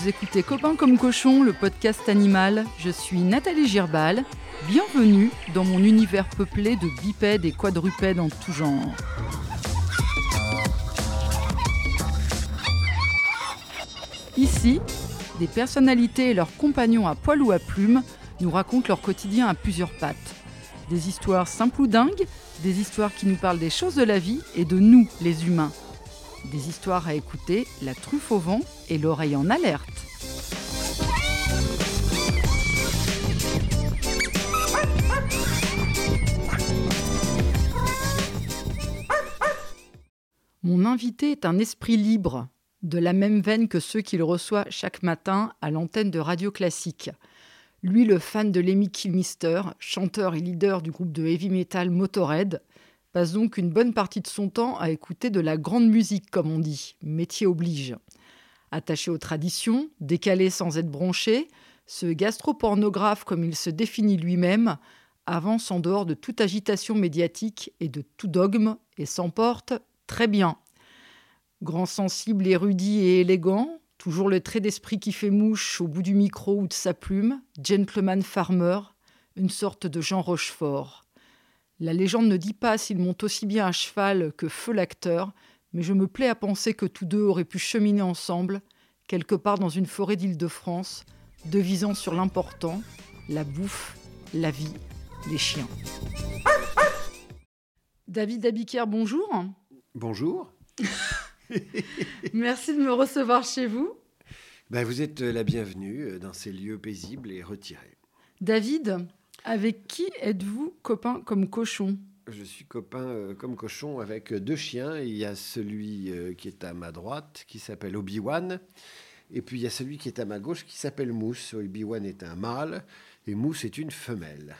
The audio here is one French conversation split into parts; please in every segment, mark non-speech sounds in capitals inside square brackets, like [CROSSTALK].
vous écoutez Copains comme cochon, le podcast animal. Je suis Nathalie Girbal. Bienvenue dans mon univers peuplé de bipèdes et quadrupèdes en tout genre. Ici, des personnalités et leurs compagnons à poil ou à plumes nous racontent leur quotidien à plusieurs pattes. Des histoires simples ou dingues, des histoires qui nous parlent des choses de la vie et de nous, les humains. Des histoires à écouter, la truffe au vent et l'oreille en alerte. Mon invité est un esprit libre, de la même veine que ceux qu'il reçoit chaque matin à l'antenne de Radio Classique. Lui, le fan de Lemmy Kilmister, chanteur et leader du groupe de heavy metal Motorhead, passe donc une bonne partie de son temps à écouter de la grande musique, comme on dit, métier oblige. Attaché aux traditions, décalé sans être bronché, ce gastropornographe, comme il se définit lui-même, avance en dehors de toute agitation médiatique et de tout dogme et s'emporte très bien. Grand sensible, érudit et élégant, Toujours le trait d'esprit qui fait mouche au bout du micro ou de sa plume, gentleman farmer, une sorte de Jean Rochefort. La légende ne dit pas s'il monte aussi bien à cheval que feu l'acteur, mais je me plais à penser que tous deux auraient pu cheminer ensemble, quelque part dans une forêt d'Île-de-France, devisant sur l'important, la bouffe, la vie, les chiens. David Abiker, bonjour. Bonjour. [LAUGHS] Merci de me recevoir chez vous. Ben, vous êtes la bienvenue euh, dans ces lieux paisibles et retirés. David, avec qui êtes-vous copain comme cochon? Je suis copain euh, comme cochon avec deux chiens. Il y a celui euh, qui est à ma droite qui s'appelle Obi-Wan. Et puis il y a celui qui est à ma gauche qui s'appelle Mousse. Obi-Wan est un mâle et Mousse est une femelle.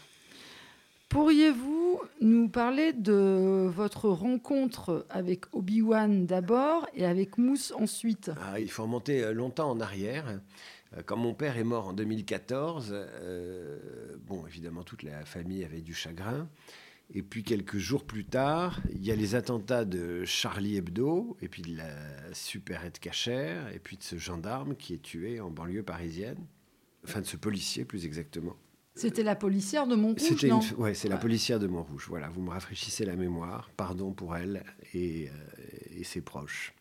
Pourriez-vous nous parler de votre rencontre avec Obi-Wan d'abord et avec Mousse ensuite? Ah, Il faut remonter euh, longtemps en arrière. Euh, quand mon père est mort en 2014, euh, bon, évidemment, toute la famille avait du chagrin. Et puis quelques jours plus tard, il y a les attentats de Charlie Hebdo, et puis de la supérette cachère, et puis de ce gendarme qui est tué en banlieue parisienne. Enfin, de ce policier, plus exactement. C'était la policière de Montrouge, non? Oui, c'est la policière de Montrouge. Voilà, vous me rafraîchissez la mémoire. Pardon pour elle et, euh, ses proches.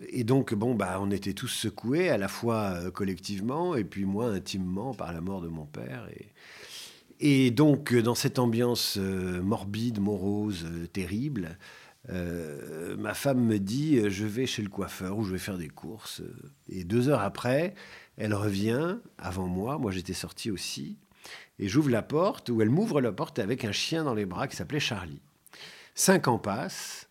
Et donc, bon, bah, on était tous secoués, à la fois euh, collectivement et puis moi intimement par la mort de mon père. Et, et donc, dans cette ambiance euh, morbide, morose, terrible, ma femme me dit Je vais chez le coiffeur ou je vais faire des courses. Et deux heures après, elle revient avant moi. Moi, j'étais sorti aussi. Et j'ouvre la porte, où elle m'ouvre la porte avec un chien dans les bras qui s'appelait Charlie. Cinq ans passent.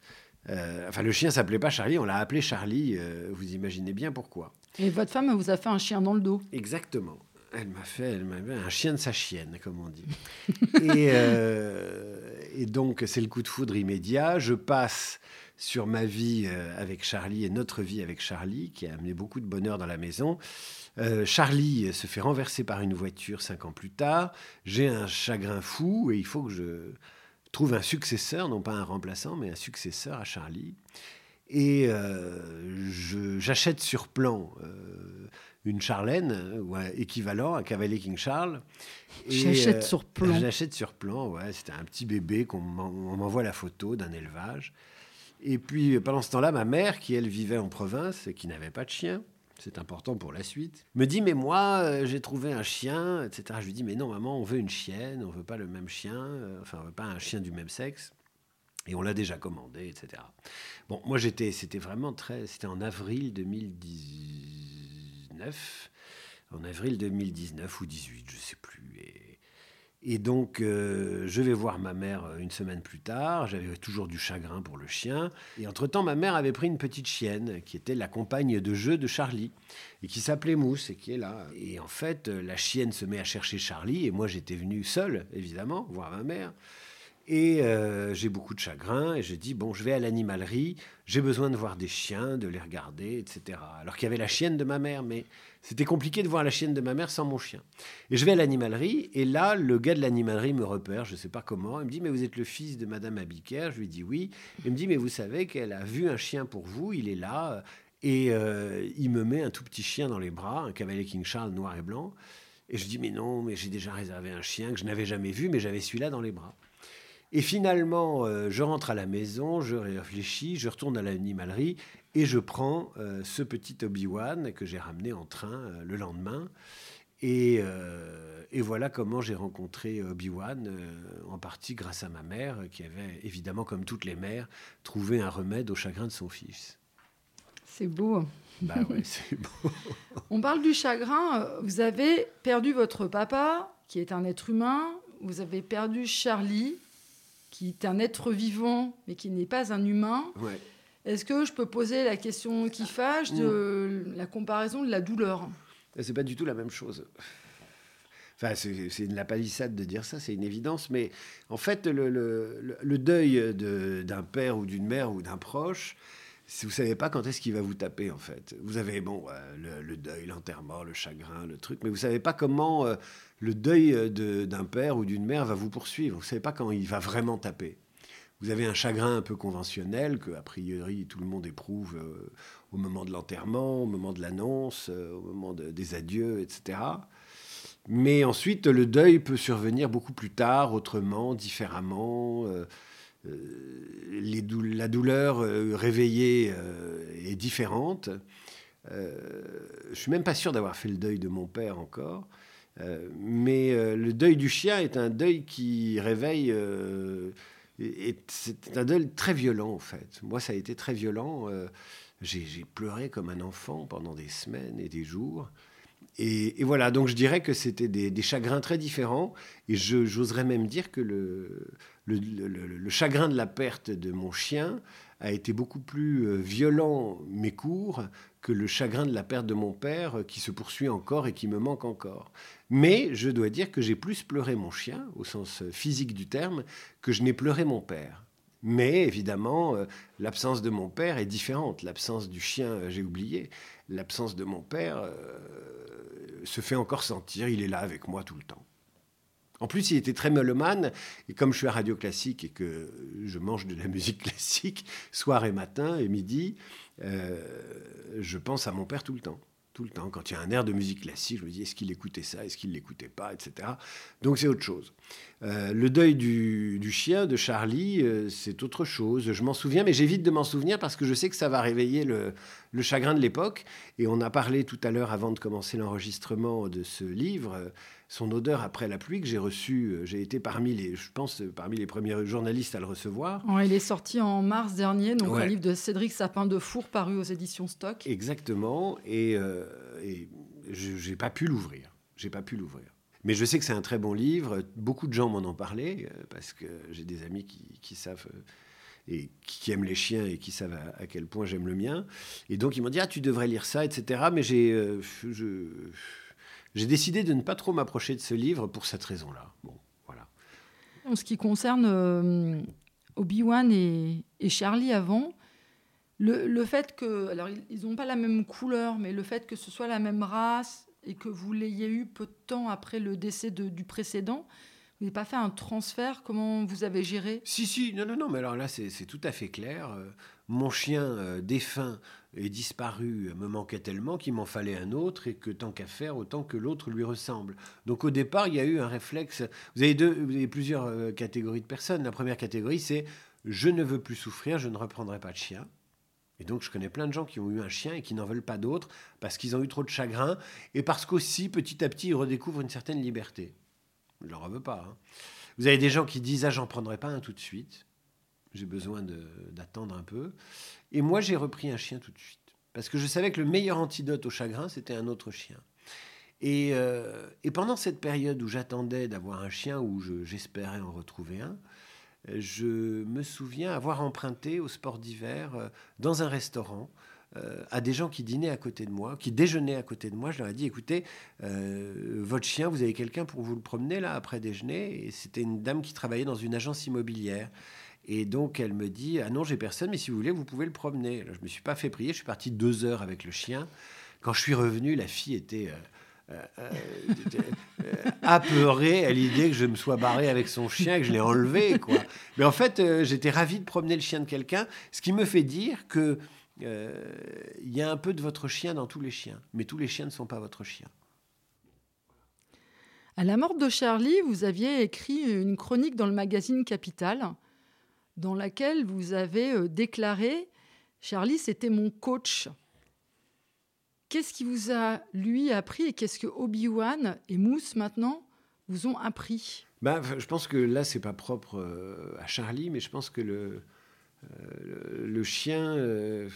Euh, enfin, le chien s'appelait pas Charlie, on l'a appelé Charlie. Euh, vous imaginez bien pourquoi. Et votre femme vous a fait un chien dans le dos. Exactement. Elle m'a fait, elle m'a un chien de sa chienne, comme on dit. [LAUGHS] et, euh, et, donc, c'est le coup de foudre immédiat. Je passe sur ma vie avec Charlie et notre vie avec Charlie, qui a amené beaucoup de bonheur dans la maison. Euh, Charlie se fait renverser par une voiture cinq ans plus tard. J'ai un chagrin fou et il faut que je trouve un successeur, non pas un remplaçant, mais un successeur à Charlie. Et euh, j'achète sur plan euh, une Charlène, ou équivalent, un cavalier King Charles. J'achète sur plan. J'achète sur plan, ouais. C'était un petit bébé qu'on m'envoie la photo d'un élevage. Et puis pendant ce temps-là, ma mère, qui elle vivait en province et qui n'avait pas de chien, c'est important pour la suite, me dit mais moi euh, j'ai trouvé un chien, etc. Je lui dis mais non maman on veut une chienne, on veut pas le même chien, euh, enfin on veut pas un chien du même sexe. Et on l'a déjà commandé, etc. Bon, moi j'étais, c'était vraiment très, c'était en avril 2019, en avril 2019 ou 18, je sais plus. Et donc, euh, je vais voir ma mère euh, une semaine plus tard. J'avais toujours du chagrin pour le chien. Et entre-temps, ma mère avait pris une petite chienne qui était la compagne de jeu de Charlie et qui s'appelait Mousse et qui est là. Et en fait, euh, la chienne se met à chercher Charlie et moi, j'étais venu seul, évidemment, voir ma mère. Et j'ai beaucoup de chagrin et je dis, bon, je vais à l'animalerie, j'ai besoin de voir des chiens, de les regarder, etc. Alors qu'il y avait la chienne de ma mère, mais c'était compliqué de voir la chienne de ma mère sans mon chien. Et je vais à l'animalerie, et là, le gars de l'animalerie me repère, je ne sais pas comment. Il me dit Mais vous êtes le fils de Madame Abiker? Je lui dis Oui. Il me dit Mais vous savez qu'elle a vu un chien pour vous, il est là. Et euh, il me met un tout petit chien dans les bras, un cavalier King Charles noir et blanc. Et je dis, mais non, mais j'ai déjà réservé un chien que je n'avais jamais vu, mais j'avais celui-là dans les bras. Et finalement, euh, je rentre à la maison, je réfléchis, je retourne à l'animalerie et je prends euh, ce petit Obi-Wan que j'ai ramené en train le lendemain. Et, et, voilà comment j'ai rencontré Obi-Wan, en partie grâce à ma mère, qui avait évidemment, comme toutes les mères, trouvé un remède au chagrin de son fils. C'est beau. Bah ouais, [LAUGHS] c'est beau. On parle du chagrin. Vous avez perdu votre papa, qui est un être humain. Vous avez perdu Charlie, qui est un être vivant, mais qui n'est pas un humain. Ouais. Est-ce que je peux poser la question qui fâche de la comparaison de la douleur? C'est pas du tout la même chose. Enfin, c'est une la palissade de dire ça, c'est une évidence. Mais en fait, le, le, le deuil d'un père ou d'une mère ou d'un proche, vous savez pas quand est-ce qu'il va vous taper en fait. Vous avez bon le, deuil, l'enterrement, le chagrin, le truc, mais vous savez pas comment euh, le deuil euh, d'un père ou d'une mère va vous poursuivre. Vous savez pas quand il va vraiment taper. Vous avez un chagrin un peu conventionnel que a priori tout le monde éprouve euh, au moment de l'enterrement, au moment de l'annonce, au moment des adieux, etc. Mais ensuite, le deuil peut survenir beaucoup plus tard, autrement, différemment. Euh, la douleur euh, réveillée euh, est différente. je suis même pas sûr d'avoir fait le deuil de mon père encore. mais le deuil du chien est un deuil qui réveille. c'est un deuil très violent, en fait. Moi, ça a été très violent. J'ai pleuré comme un enfant pendant des semaines et des jours. Et, voilà, donc je dirais que c'était des, chagrins très différents. Et j'oserais même dire que le, chagrin de la perte de mon chien a été beaucoup plus euh, violent, mais court, que le chagrin de la perte de mon père euh, qui se poursuit encore et qui me manque encore. Mais je dois dire que j'ai plus pleuré mon chien, au sens euh, physique du terme, que je n'ai pleuré mon père. Mais évidemment, l'absence de mon père est différente. L'absence du chien, j'ai oublié. L'absence de mon père se fait encore sentir. Il est là avec moi tout le temps. En plus, il était très mélomane, et comme je suis à Radio Classique et que je mange de la [LAUGHS] musique classique soir et matin et midi, euh, je pense à mon père tout le temps. Tout le temps. Quand il y a un air de musique classique, je me dis est-ce qu'il écoutait ça, est-ce qu'il l'écoutait pas, etc. Donc c'est autre chose. Euh, le deuil du, chien de Charlie, euh, c'est autre chose. Je m'en souviens, mais j'évite de m'en souvenir parce que je sais que ça va réveiller le, le chagrin de l'époque. Et on a parlé tout à l'heure, avant de commencer l'enregistrement de ce livre, son odeur après la pluie que j'ai reçu. Euh, j'ai été parmi les, je pense, parmi les premiers journalistes à le recevoir. il est sorti en mars dernier, donc un livre de Cédric Sapin de Four paru aux éditions Stock. Exactement, et, euh, je n'ai pas pu l'ouvrir. J'ai pas pu l'ouvrir. Mais je sais que c'est un très bon livre. Beaucoup de gens m'en ont parlé euh, parce que j'ai des amis qui, savent et qui aiment les chiens et qui savent à, quel point j'aime le mien. Et donc ils m'ont dit ah tu devrais lire ça, etc. Mais j'ai je j'ai décidé de ne pas trop m'approcher de ce livre pour cette raison-là. Bon, voilà. En ce qui concerne euh, Obi-Wan et, Charlie avant, le, fait que. Alors, ils n'ont pas la même couleur, mais le fait que ce soit la même race et que vous l'ayez eu peu de temps après le décès du précédent, vous n'avez pas fait un transfert? Comment vous avez géré? Si, si, non, non, non, mais alors là, c'est tout à fait clair. Euh, mon chien euh, défunt et disparu me manquait tellement qu'il m'en fallait un autre et que tant qu'à faire, autant que l'autre lui ressemble. Donc au départ, il y a eu un réflexe. Vous avez, plusieurs euh, catégories de personnes. La première catégorie, c'est je ne veux plus souffrir, je ne reprendrai pas de chien. Et donc je connais plein de gens qui ont eu un chien et qui n'en veulent pas d'autres parce qu'ils ont eu trop de chagrin et parce qu'aussi, petit à petit, ils redécouvrent une certaine liberté. Je ne leur veux pas. Hein. Vous avez des gens qui disent ah j'en prendrai pas un tout de suite. J'ai besoin d'attendre un peu. Et moi, j'ai repris un chien tout de suite. Parce que je savais que le meilleur antidote au chagrin, c'était un autre chien. Et, euh, pendant cette période où j'attendais d'avoir un chien, où j'espérais en retrouver un, je me souviens avoir emprunté au sport d'hiver euh, dans un restaurant euh, à des gens qui dînaient à côté de moi, qui déjeunaient à côté de moi. Je leur ai dit, écoutez, votre chien, vous avez quelqu'un pour vous le promener là après déjeuner Et c'était une dame qui travaillait dans une agence immobilière. Et donc, elle me dit Ah non, j'ai personne, mais si vous voulez, vous pouvez le promener. je ne me suis pas fait prier, je suis parti deux heures avec le chien. Quand je suis revenu, la fille était. Euh, euh, euh, [LAUGHS] apeurée à l'idée que je me sois barré avec son chien, que je l'ai enlevé, quoi. Mais en fait, j'étais ravi de promener le chien de quelqu'un, ce qui me fait dire que il y a un peu de votre chien dans tous les chiens, mais tous les chiens ne sont pas votre chien. À la mort de Charlie, vous aviez écrit une chronique dans le magazine Capital, dans laquelle vous avez déclaré Charlie, c'était mon coach. Qu'est-ce qui vous a, lui, appris et qu'est-ce que Obi-Wan et Moose, maintenant, vous ont appris? Bah, Je pense que là, c'est pas propre euh, à Charlie, mais je pense que le, euh, le chien. Euh,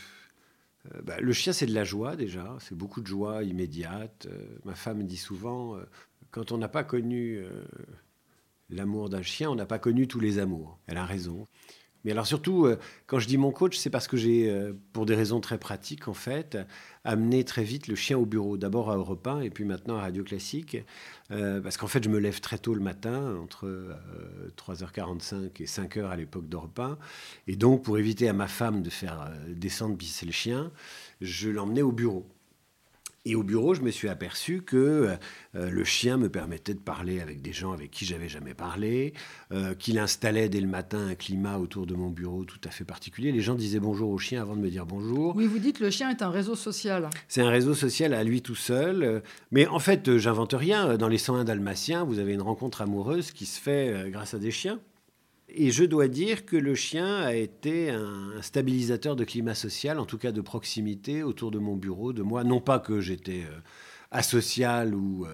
bah, le chien, c'est de la joie déjà, c'est beaucoup de joie immédiate. ma femme dit souvent, quand on n'a pas connu l'amour d'un chien, on n'a pas connu tous les amours. Elle a raison. Mais alors surtout, euh, quand je dis mon coach, c'est parce que j'ai, euh, pour des raisons très pratiques en fait, amené très vite le chien au bureau. D'abord à Europe 1 et puis maintenant à Radio Classique. Euh, parce qu'en fait, je me lève très tôt le matin, entre 3h45 et 5h à l'époque d'Europe 1. Et donc, pour éviter à ma femme de faire descendre pisser le chien, je l'emmenais au bureau. Et au bureau, je me suis aperçu que euh, le chien me permettait de parler avec des gens avec qui j'avais jamais parlé, euh, qu'il installait dès le matin un climat autour de mon bureau tout à fait particulier. Les gens disaient bonjour au chien avant de me dire bonjour. Oui, vous dites le chien est un réseau social. C'est un réseau social à lui tout seul. Mais en fait, j'invente rien. Dans les 101 dalmatiens, vous avez une rencontre amoureuse qui se fait euh, grâce à des chiens. Et je dois dire que le chien a été un stabilisateur de climat social, en tout cas de proximité autour de mon bureau, de moi. Non pas que j'étais euh, asocial ou euh,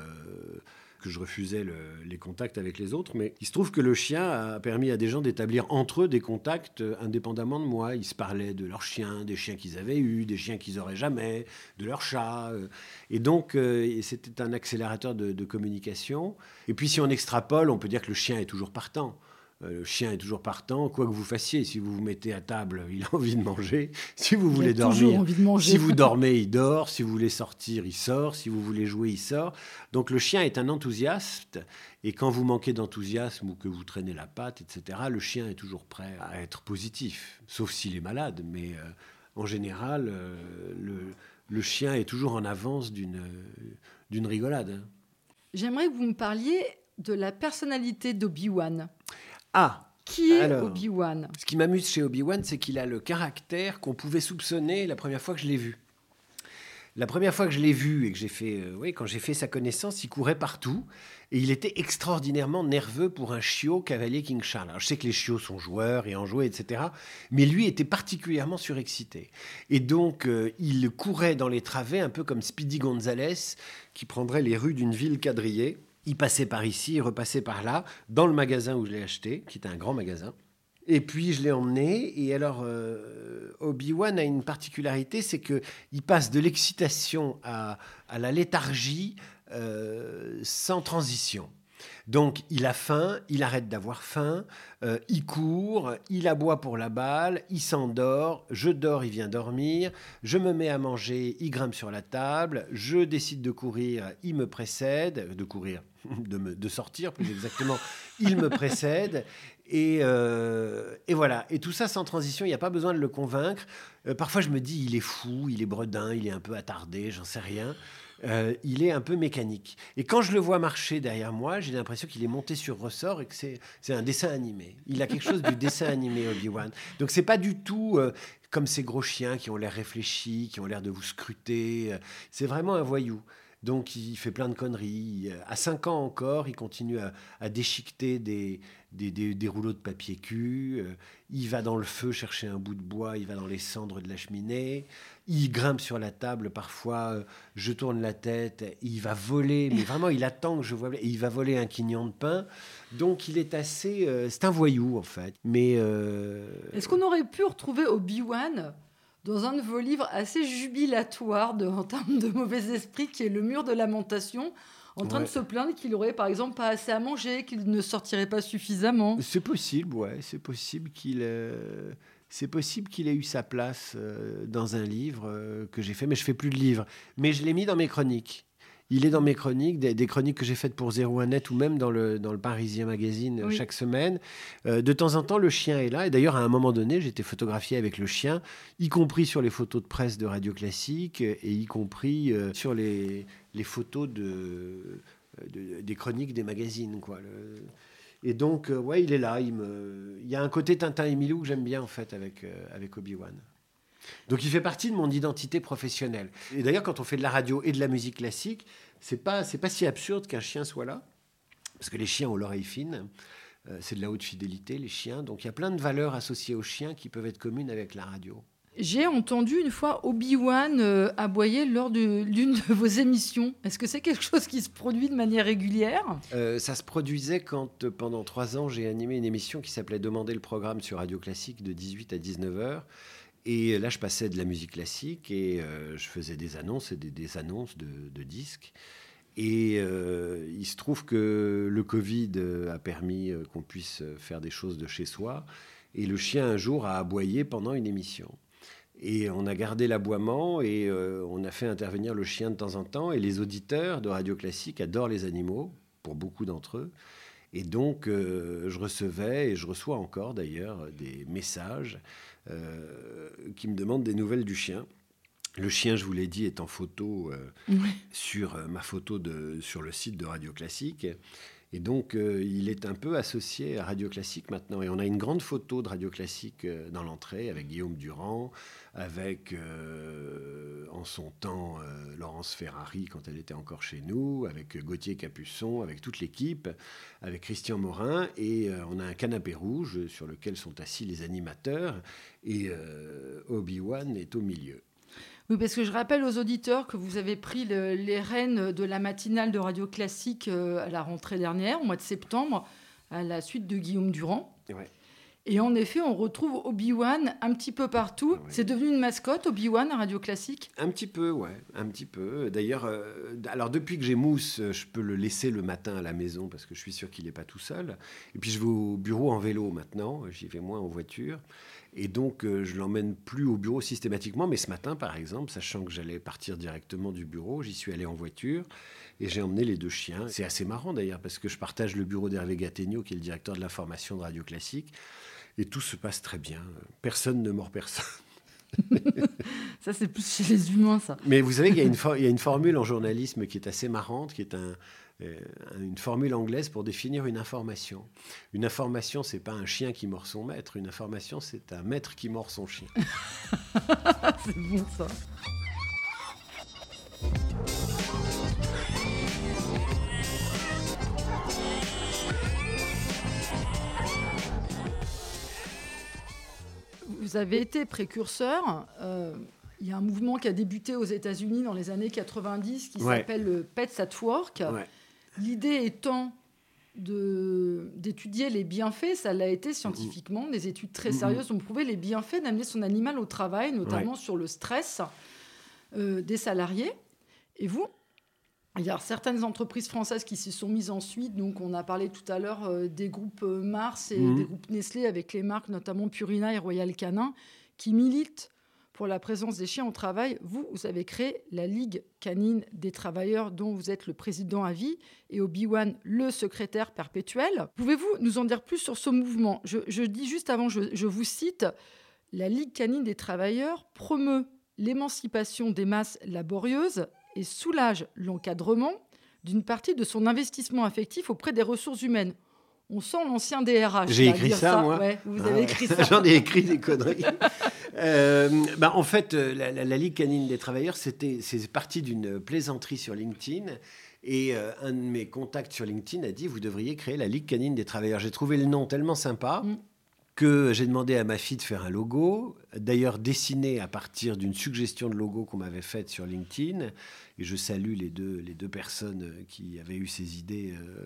que je refusais les contacts avec les autres, mais il se trouve que le chien a permis à des gens d'établir entre eux des contacts euh, indépendamment de moi. Ils se parlaient de leurs chiens, des chiens qu'ils avaient eus, des chiens qu'ils auraient jamais, de leurs chats. et donc, c'était un accélérateur de communication. Et puis, si on extrapole, on peut dire que le chien est toujours partant. Euh, le chien est toujours partant, quoi que vous fassiez. Si vous vous mettez à table, il a envie de manger. [LAUGHS] Si vous voulez dormir, envie de manger. si vous [LAUGHS] dormez, il dort. Si vous voulez sortir, il sort. Si vous voulez jouer, il sort. Donc le chien est un enthousiaste. Et quand vous manquez d'enthousiasme ou que vous traînez la patte, etc., le chien est toujours prêt à être positif, sauf s'il est malade. Mais euh, en général, euh, le, chien est toujours en avance d'une rigolade. J'aimerais que vous me parliez de la personnalité d'Obi-Wan. Ah Qui est Obi-Wan? Ce qui m'amuse chez Obi-Wan, c'est qu'il a le caractère qu'on pouvait soupçonner la première fois que je l'ai vu. La première fois que je l'ai vu et que j'ai fait, euh, oui, quand j'ai fait sa connaissance, il courait partout et il était extraordinairement nerveux pour un chiot cavalier King Charles. je sais que les chiots sont joueurs et enjoués, etc. Mais lui était particulièrement surexcité. Et donc, euh, il courait dans les travées un peu comme Speedy Gonzales qui prendrait les rues d'une ville quadrillée il passait par ici, il repassait par là, dans le magasin où je l'ai acheté, qui était un grand magasin. Et puis je l'ai emmené. Et alors, euh, Obi-Wan a une particularité, c'est qu'il passe de l'excitation à, la léthargie euh, sans transition. Donc il a faim, il arrête d'avoir faim, euh, il court, il aboie pour la balle, il s'endort, je dors, il vient dormir, je me mets à manger, il grimpe sur la table, je décide de courir, il me précède, de courir, [LAUGHS] de, sortir plus exactement, il me précède. Euh, et, voilà. Et tout ça sans transition, il n'y a pas besoin de le convaincre. Euh, parfois, je me dis, il est fou, il est bredin, il est un peu attardé, j'en sais rien. Euh, il est un peu mécanique. Et quand je le vois marcher derrière moi, j'ai l'impression qu'il est monté sur ressort et que c'est un dessin animé. Il a quelque chose du dessin animé, Obi-Wan. Donc, c'est pas du tout comme ces gros chiens qui ont l'air réfléchis, qui ont l'air de vous scruter. C'est vraiment un voyou. Donc il fait plein de conneries. À 5 ans encore, il continue à, déchiqueter des, des, rouleaux de papier cul. Euh, il va dans le feu chercher un bout de bois, il va dans les cendres de la cheminée. Il grimpe sur la table, parfois euh, je tourne la tête, il va voler, mais [LAUGHS] vraiment il attend que je vois, et il va voler un quignon de pain. Donc il est assez... Euh, c'est un voyou en fait. Mais... Est-ce qu'on aurait pu retrouver Obi-Wan dans un de vos livres assez jubilatoire en termes de mauvais esprit, qui est Le mur de lamentation, en train de se plaindre qu'il aurait, par exemple, pas assez à manger, qu'il ne sortirait pas suffisamment. C'est possible, ouais, c'est possible qu'il. Euh, c'est possible qu'il ait eu sa place euh, dans un livre euh, que j'ai fait, mais je fais plus de livres. Mais je l'ai mis dans mes chroniques. Il est dans mes chroniques, des, chroniques que j'ai faites pour 01net ou même dans le, dans le Parisien Magazine chaque semaine. Euh, de temps en temps, le chien est là. Et d'ailleurs, à un moment donné, j'étais photographié avec le chien, y compris sur les photos de presse de Radio Classique et y compris euh, sur les, les photos de, des chroniques des magazines. Quoi. Et donc, euh, ouais, il est là. Il, me... il y a un côté Tintin et Milou que j'aime bien, en fait, avec, avec Obi-Wan. Donc il fait partie de mon identité professionnelle. Et d'ailleurs, quand on fait de la radio et de la musique classique, c'est pas c'est pas si absurde qu'un chien soit là, parce que les chiens ont l'oreille fine. Euh, c'est de la haute fidélité, les chiens. Donc il y a plein de valeurs associées aux chiens qui peuvent être communes avec la radio. J'ai entendu une fois Obi-Wan euh, aboyer lors d'une de, vos émissions. Est-ce que c'est quelque chose qui se produit de manière régulière? Euh, Ça se produisait quand, pendant trois ans, j'ai animé une émission qui s'appelait Demander le programme sur Radio Classique de 18 à 19 h Et là, je passais de la musique classique et je faisais des annonces et des, annonces de, disques. Et euh, il se trouve que le Covid a permis euh, qu'on puisse faire des choses de chez soi. Et le chien, un jour, a aboyé pendant une émission. Et on a gardé l'aboiement et euh, on a fait intervenir le chien de temps en temps. Et les auditeurs de Radio Classique adorent les animaux, pour beaucoup d'entre eux. Et donc, je recevais, et je reçois encore d'ailleurs, des messages qui me demandent des nouvelles du chien. Le chien, je vous l'ai dit, est en photo euh, sur euh, ma photo de, sur le site de Radio Classique. Et donc, euh, il est un peu associé à Radio Classique maintenant. Et on a une grande photo de Radio Classique dans l'entrée avec Guillaume Durand, avec en son temps Laurence Ferrari quand elle était encore chez nous, avec Gauthier Capuçon, avec toute l'équipe, avec Christian Morin. Et on a un canapé rouge sur lequel sont assis les animateurs. Et Obi-Wan est au milieu. Oui, parce que je rappelle aux auditeurs que vous avez pris les rênes de la matinale de Radio Classique euh, à la rentrée dernière, au mois de septembre, à la suite de Guillaume Durand. Et en effet, on retrouve Obi-Wan un petit peu partout. C'est devenu une mascotte, Obi-Wan, à Radio Classique? Un petit peu, ouais, un petit peu. D'ailleurs, euh, alors depuis que j'ai Mousse, je peux le laisser le matin à la maison parce que je suis sûr qu'il n'est pas tout seul. Et puis je vais au bureau en vélo maintenant, j'y vais moins en voiture. Et donc, euh, je l'emmène plus au bureau systématiquement. Mais ce matin, par exemple, sachant que j'allais partir directement du bureau, j'y suis allé en voiture et j'ai emmené les deux chiens. C'est assez marrant d'ailleurs parce que je partage le bureau d'Hervé Gattegno, qui est le directeur de l'information de Radio Classique. Et tout se passe très bien. Personne ne mord personne. [LAUGHS] ça, c'est plus chez les humains, ça. Mais vous savez qu'il y, y, a une formule en journalisme qui est assez marrante, qui est un, une formule anglaise pour définir une information. Une information, c'est pas un chien qui mord son maître. Une information, c'est un maître qui mord son chien. [LAUGHS] c'est bon ça. Vous avez été précurseur. Euh, il y a un mouvement qui a débuté aux États-Unis dans les années 90 qui s'appelle Pets at Work. L'idée étant d'étudier les bienfaits, ça l'a été scientifiquement, des études très sérieuses ont prouvé les bienfaits d'amener son animal au travail, notamment sur le stress euh, des salariés. Et vous, il y a certaines entreprises françaises qui s'y sont mises ensuite. Donc, on a parlé tout à l'heure euh, des groupes euh, Mars et mhm. des groupes Nestlé avec les marques notamment Purina et Royal Canin qui militent pour la présence des chiens au travail, vous, avez créé la Ligue canine des travailleurs dont vous êtes le président à vie et Obi-Wan le secrétaire perpétuel. Pouvez-vous nous en dire plus sur ce mouvement? Je, dis juste avant, je vous cite, la Ligue canine des travailleurs promeut l'émancipation des masses laborieuses et soulage l'encadrement d'une partie de son investissement affectif auprès des ressources humaines. On sent l'ancien DRH. J'ai écrit ça, moi. vous avez ah écrit [LAUGHS] ça. J'en ai écrit des conneries. [LAUGHS] Euh, bah, en fait, euh, la, Ligue canine des travailleurs, c'était, c'est parti d'une plaisanterie sur LinkedIn. Et euh, un de mes contacts sur LinkedIn a dit Vous devriez créer la Ligue canine des travailleurs. J'ai trouvé le nom tellement sympa. Mm. Que j'ai demandé à ma fille de faire un logo, d'ailleurs dessiné à partir d'une suggestion de logo qu'on m'avait faite sur LinkedIn. Et je salue les deux, les deux personnes qui avaient eu ces idées euh,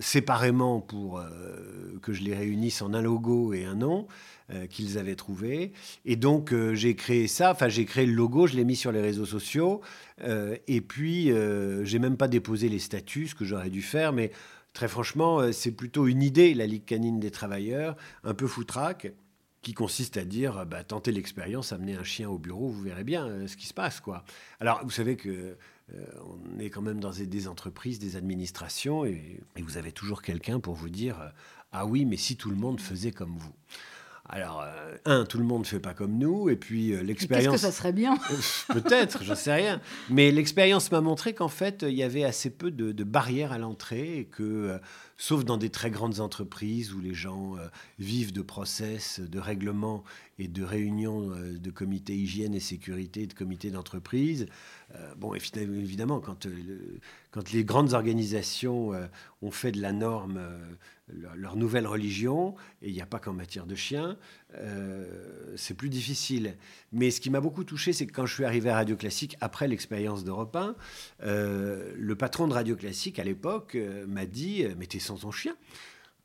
séparément pour euh, que je les réunisse en un logo et un nom euh, qu'ils avaient trouvé. Et donc j'ai créé ça, enfin j'ai créé le logo, je l'ai mis sur les réseaux sociaux, et puis j'ai même pas déposé les statuts, ce que j'aurais dû faire, mais très franchement, c'est plutôt une idée, la Ligue canine des travailleurs, un peu foutraque qui consiste à dire bah, tentez l'expérience, amenez un chien au bureau, vous verrez bien ce qui se passe. quoi. Alors, vous savez que euh, on est quand même dans des entreprises, des administrations, et, vous avez toujours quelqu'un pour vous dire euh, Ah oui, mais si tout le monde faisait comme vous. Alors, euh, un, tout le monde ne fait pas comme nous, et puis l'expérience. Qu'est-ce que ça serait bien Peut-être, j'en sais rien. Mais l'expérience m'a montré qu'en fait, il y avait assez peu de, de barrières à l'entrée et que sauf dans des très grandes entreprises où les gens euh, vivent de process, de règlements et de réunions euh, de comités hygiène et sécurité, de comités d'entreprise. Euh, bon, évidemment, quand, quand les grandes organisations ont fait de la norme leur, nouvelle religion, et il n'y a pas qu'en matière de chiens, c'est plus difficile. Mais ce qui m'a beaucoup touché, c'est que quand je suis arrivé à Radio Classique, après l'expérience d'Europe 1, le patron de Radio Classique, à l'époque, m'a dit, mettez son chien.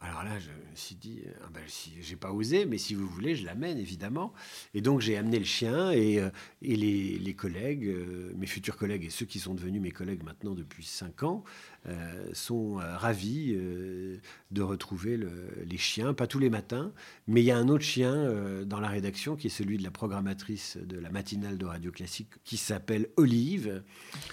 Alors là, je me suis dit, ah ben, j'ai pas osé, mais si vous voulez, je l'amène évidemment. Et donc j'ai amené le chien et, euh, les, collègues, euh, mes futurs collègues et ceux qui sont devenus mes collègues maintenant depuis cinq ans, euh, sont ravis de retrouver les chiens, pas tous les matins, mais il y a un autre chien dans la rédaction qui est celui de la programmatrice de la matinale de Radio Classique qui s'appelle Olive,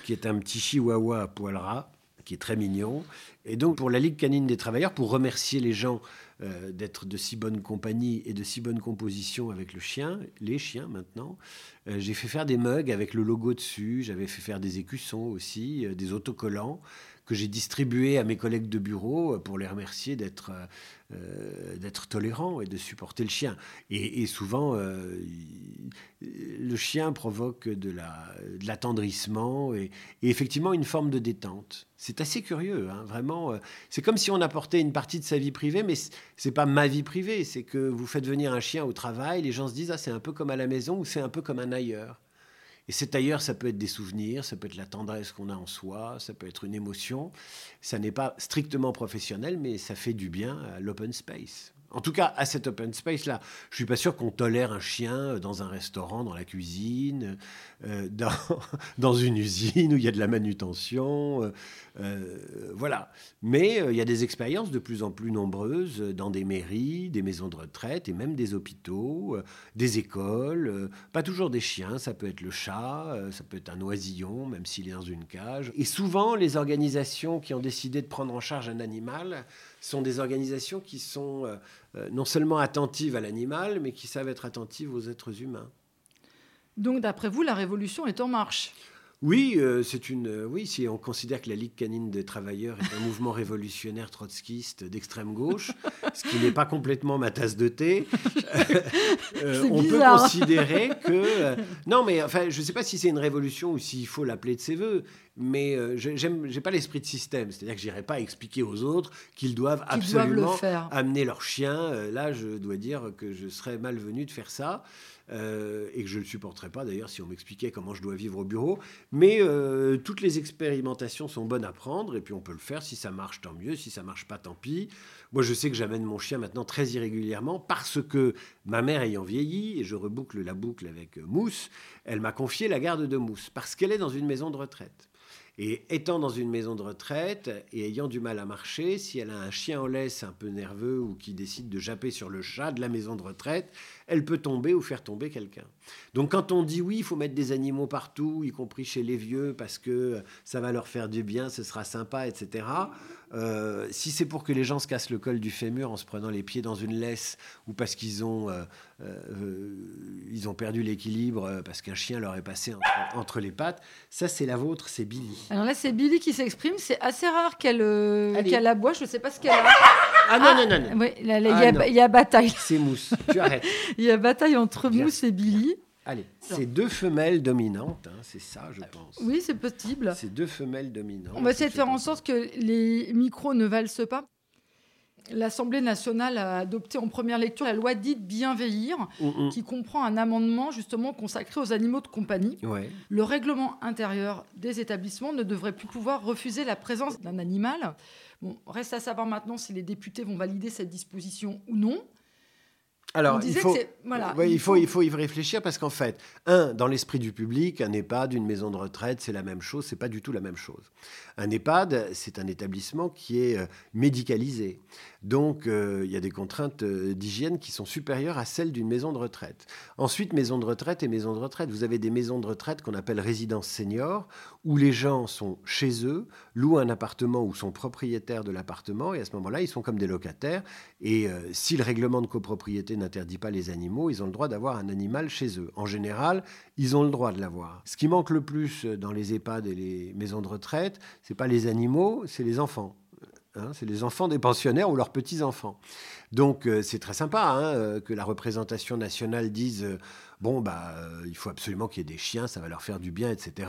qui est un petit chihuahua à poil ras qui est très mignon. Et donc, pour la Ligue canine des travailleurs, pour remercier les gens euh, d'être de si bonne compagnie et de si bonne composition avec le chien, les chiens maintenant, euh, j'ai fait faire des mugs avec le logo dessus, j'avais fait faire des écussons aussi, euh, des autocollants que j'ai distribués à mes collègues de bureau pour les remercier d'être euh, d'être tolérant et de supporter le chien. Et, souvent, euh, le chien provoque de l'attendrissement et, effectivement une forme de détente. C'est assez curieux, hein, vraiment. Euh, c'est comme si on apportait une partie de sa vie privée, mais c'est pas ma vie privée. C'est que vous faites venir un chien au travail, les gens se disent ah c'est un peu comme à la maison ou c'est un peu comme un ailleurs. Et cet ailleurs, ça peut être des souvenirs, ça peut être la tendresse qu'on a en soi, ça peut être une émotion. Ça n'est pas strictement professionnel, mais ça fait du bien à l'open space. En tout cas, à cet open space-là, je suis pas sûr qu'on tolère un chien dans un restaurant, dans la cuisine, euh, [LAUGHS] dans, dans, une usine où il y a de la manutention. Euh, euh, voilà. Mais il y a des expériences de plus en plus nombreuses dans des mairies, des maisons de retraite et même des hôpitaux, des écoles. pas toujours des chiens, ça peut être le chat, ça peut être un oisillon, même s'il est dans une cage. Et souvent, les organisations qui ont décidé de prendre en charge un animal sont des organisations qui sont euh, euh, non seulement attentives à l'animal, mais qui savent être attentives aux êtres humains. Donc, d'après vous, la révolution est en marche? Oui, euh, c'est une. Euh, oui, si on considère que la Ligue canine des travailleurs est un [LAUGHS] mouvement révolutionnaire trotskiste d'extrême gauche, ce qui n'est pas complètement ma tasse de thé, [LAUGHS] euh, on peut considérer que. [LAUGHS] non, mais enfin, je ne sais pas si c'est une révolution ou s'il faut l'appeler de ses voeux, mais je n'ai pas l'esprit de système. C'est-à-dire que j'irai pas expliquer aux autres qu'ils doivent absolument amener leur chien. là, je dois dire que je serais malvenu de faire ça. Euh, et que je ne supporterais pas d'ailleurs si on m'expliquait comment je dois vivre au bureau. Mais euh, toutes les expérimentations sont bonnes à prendre et puis on peut le faire. Si ça marche, tant mieux. Si ça marche pas, tant pis. Moi, je sais que j'amène mon chien maintenant très irrégulièrement parce que ma mère ayant vieilli, et je reboucle la boucle avec Mousse, elle m'a confié la garde de Mousse parce qu'elle est dans une maison de retraite. Et étant dans une maison de retraite et ayant du mal à marcher, si elle a un chien en laisse un peu nerveux ou qui décide de japper sur le chat de la maison de retraite, elle peut tomber ou faire tomber quelqu'un. Donc quand on dit oui, il faut mettre des animaux partout, y compris chez les vieux, parce que ça va leur faire du bien, ce sera sympa, etc. Euh, si c'est pour que les gens se cassent le col du fémur en se prenant les pieds dans une laisse ou parce qu'ils ont, euh, euh, ils ont perdu l'équilibre parce qu'un chien leur est passé entre, les pattes, ça c'est la vôtre, c'est Billy. Alors là c'est Billy qui s'exprime, c'est assez rare qu'elle qu'elle aboie, je ne sais pas ce qu'elle a. Ah non, non, non, non. Ah, il y, a bataille. C'est Mousse, tu arrêtes. [LAUGHS] Il y a bataille entre Mousse et Billy. Allez, c'est deux femelles dominantes, hein, c'est ça, je pense. Oui, c'est possible. C'est deux femelles dominantes. On va essayer de faire en sorte que les micros ne valsent pas. L'Assemblée nationale a adopté en première lecture la loi dite Bienveillir, mm, mm. qui comprend un amendement justement consacré aux animaux de compagnie. Le règlement intérieur des établissements ne devrait plus pouvoir refuser la présence d'un animal. Bon, reste à savoir maintenant si les députés vont valider cette disposition ou non. Alors, il faut, il, faut, il faut y réfléchir parce qu'en fait, un, dans l'esprit du public, un EHPAD, une maison de retraite, c'est la même chose, c'est pas du tout la même chose. Un EHPAD, c'est un établissement qui est euh, médicalisé. Donc, euh, il y a des contraintes euh, d'hygiène qui sont supérieures à celles d'une maison de retraite. Ensuite, maison de retraite et maison de retraite. Vous avez des maisons de retraite qu'on appelle résidences seniors, où les gens sont chez eux, louent un appartement ou sont propriétaires de l'appartement, et à ce moment-là, ils sont comme des locataires. Et si le règlement de copropriété n'interdit pas les animaux, ils ont le droit d'avoir un animal chez eux. En général, ils ont le droit de l'avoir. Ce qui manque le plus dans les EHPAD et les maisons de retraite, c'est pas les animaux, c'est les enfants. Hein, c'est les enfants des pensionnaires ou leurs petits-enfants. Donc euh, c'est très sympa hein, euh, que la représentation nationale dise euh, bon bah il faut absolument qu'il y ait des chiens, ça va leur faire du bien, etc.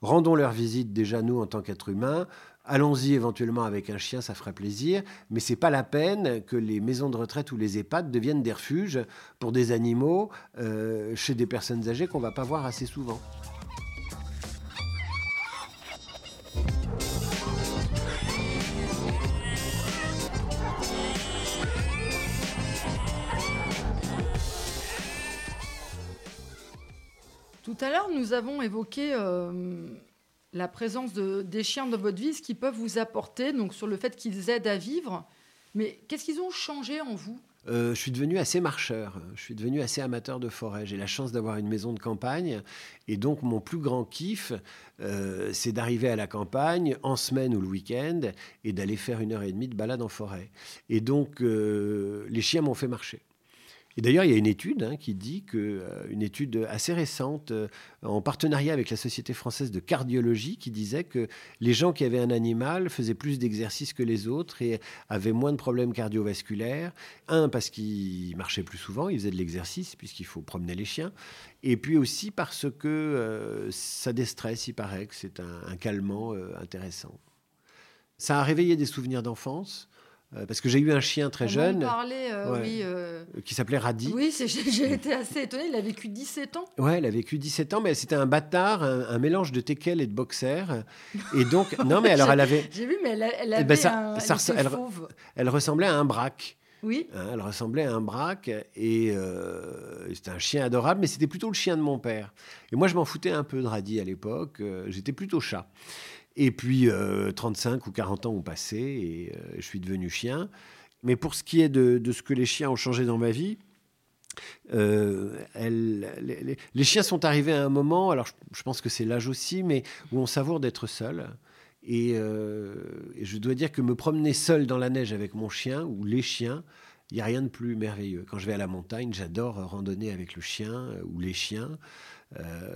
Rendons leur visite déjà nous en tant qu'êtres humains. Allons-y éventuellement avec un chien, ça ferait plaisir, mais c'est pas la peine que les maisons de retraite ou les EHPAD deviennent des refuges pour des animaux chez des personnes âgées qu'on va pas voir assez souvent. Tout à l'heure, nous avons évoqué euh, la présence de, des chiens dans votre vie, ce qu'ils peuvent vous apporter, donc sur le fait qu'ils aident à vivre. Mais qu'est-ce qu'ils ont changé en vous? Euh, je suis devenu assez marcheur, je suis devenu assez amateur de forêt. J'ai la chance d'avoir une maison de campagne et donc mon plus grand kiff, euh, c'est d'arriver à la campagne en semaine ou le week-end et d'aller faire une heure et demie de balade en forêt. Et donc les chiens m'ont fait marcher. Et d'ailleurs, il y a une étude hein, qui dit que, euh, une étude assez récente, euh, en partenariat avec la Société française de cardiologie, qui disait que les gens qui avaient un animal faisaient plus d'exercices que les autres et avaient moins de problèmes cardiovasculaires. Un, parce qu'ils marchaient plus souvent, ils faisaient de l'exercice, puisqu'il faut promener les chiens. Et puis aussi parce que euh, ça déstresse, il paraît que c'est un, calmant intéressant. Ça a réveillé des souvenirs d'enfance. Euh, parce que j'ai eu un chien très jeune. Euh, oui, euh. Qui s'appelait Radi. Oui, j'ai été assez étonné. Il a vécu 17 ans. Ouais, il a vécu 17 ans, mais c'était un bâtard, un, mélange de teckel et de boxer. Et donc, [LAUGHS] non, mais alors elle avait. J'ai vu, mais elle, elle eh ben, avait un. Ça, elle, elle, ressemblait à un braque. Oui. Hein, elle ressemblait à un braque et c'était un chien adorable, mais c'était plutôt le chien de mon père. Et moi, je m'en foutais un peu de Radi à l'époque. J'étais plutôt chat. Et puis, 35 euh, ou 40 ans ont passé et euh, je suis devenu chien. Mais pour ce qui est de, ce que les chiens ont changé dans ma vie, euh, les, chiens sont arrivés à un moment, alors je, pense que c'est l'âge aussi, mais où on savoure d'être seul. Et, et, je dois dire que me promener seul dans la neige avec mon chien ou les chiens, il n'y a rien de plus merveilleux. Quand je vais à la montagne, j'adore randonner avec le chien ou les chiens. Euh,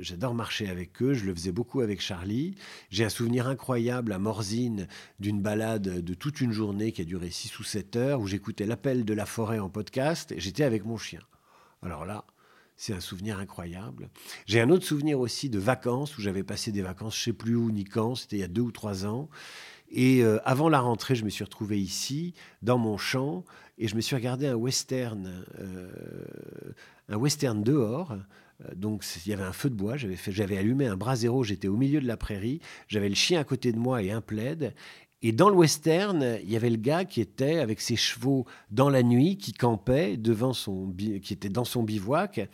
j'adore marcher avec eux, je le faisais beaucoup avec Charlie. J'ai un souvenir incroyable à Morzine d'une balade de toute une journée qui a duré 6 ou 7 heures où j'écoutais l'appel de la forêt en podcast et j'étais avec mon chien. Alors là, c'est un souvenir incroyable. J'ai un autre souvenir aussi de vacances où j'avais passé des vacances, je sais plus où ni quand, c'était il y a deux ou trois ans. Et euh, avant la rentrée, je me suis retrouvé ici, dans mon champ, et je me suis regardé un western, euh, un western dehors, donc il y avait un feu de bois, j'avais, allumé un bras zéro, j'étais au milieu de la prairie, j'avais le chien à côté de moi et un plaid. Et dans le western, il y avait le gars qui était avec ses chevaux dans la nuit, qui campait devant son, qui était dans son bivouac,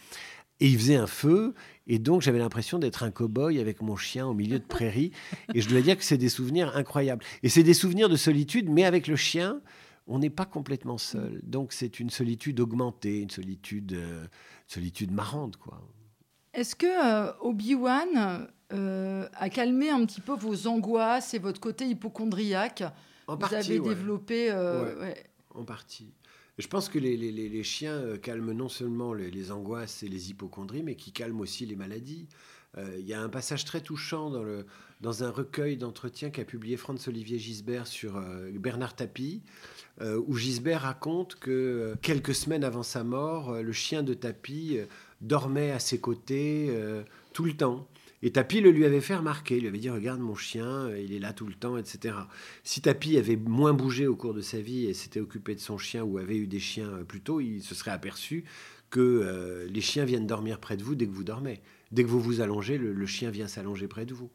et il faisait un feu. Et donc j'avais l'impression d'être un cow-boy avec mon chien au milieu de prairie. Et je dois dire que c'est des souvenirs incroyables. Et c'est des souvenirs de solitude, mais avec le chien, on n'est pas complètement seul. Donc c'est une solitude augmentée, une solitude, euh, solitude marrante, quoi. Est-ce que euh, Obi-Wan euh, a calmé un petit peu vos angoisses et votre côté hypochondriaque? En Vous partie, avez développé. En partie. Je pense que les, chiens calment non seulement les, angoisses et les hypochondries, mais qui calment aussi les maladies. Il y a un passage très touchant dans, un recueil d'entretiens qu'a publié Franz-Olivier Gisbert sur Bernard Tapie, où Gisbert raconte que quelques semaines avant sa mort, le chien de Tapie dormait à ses côtés euh, tout le temps. Et Tapi le lui avait fait remarquer, il lui avait dit Regarde mon chien, euh, il est là tout le temps, etc. Si Tapi avait moins bougé au cours de sa vie et s'était occupé de son chien ou avait eu des chiens euh, plus tôt, il se serait aperçu que les chiens viennent dormir près de vous dès que vous dormez. Dès que vous vous allongez, le, chien vient s'allonger près de vous.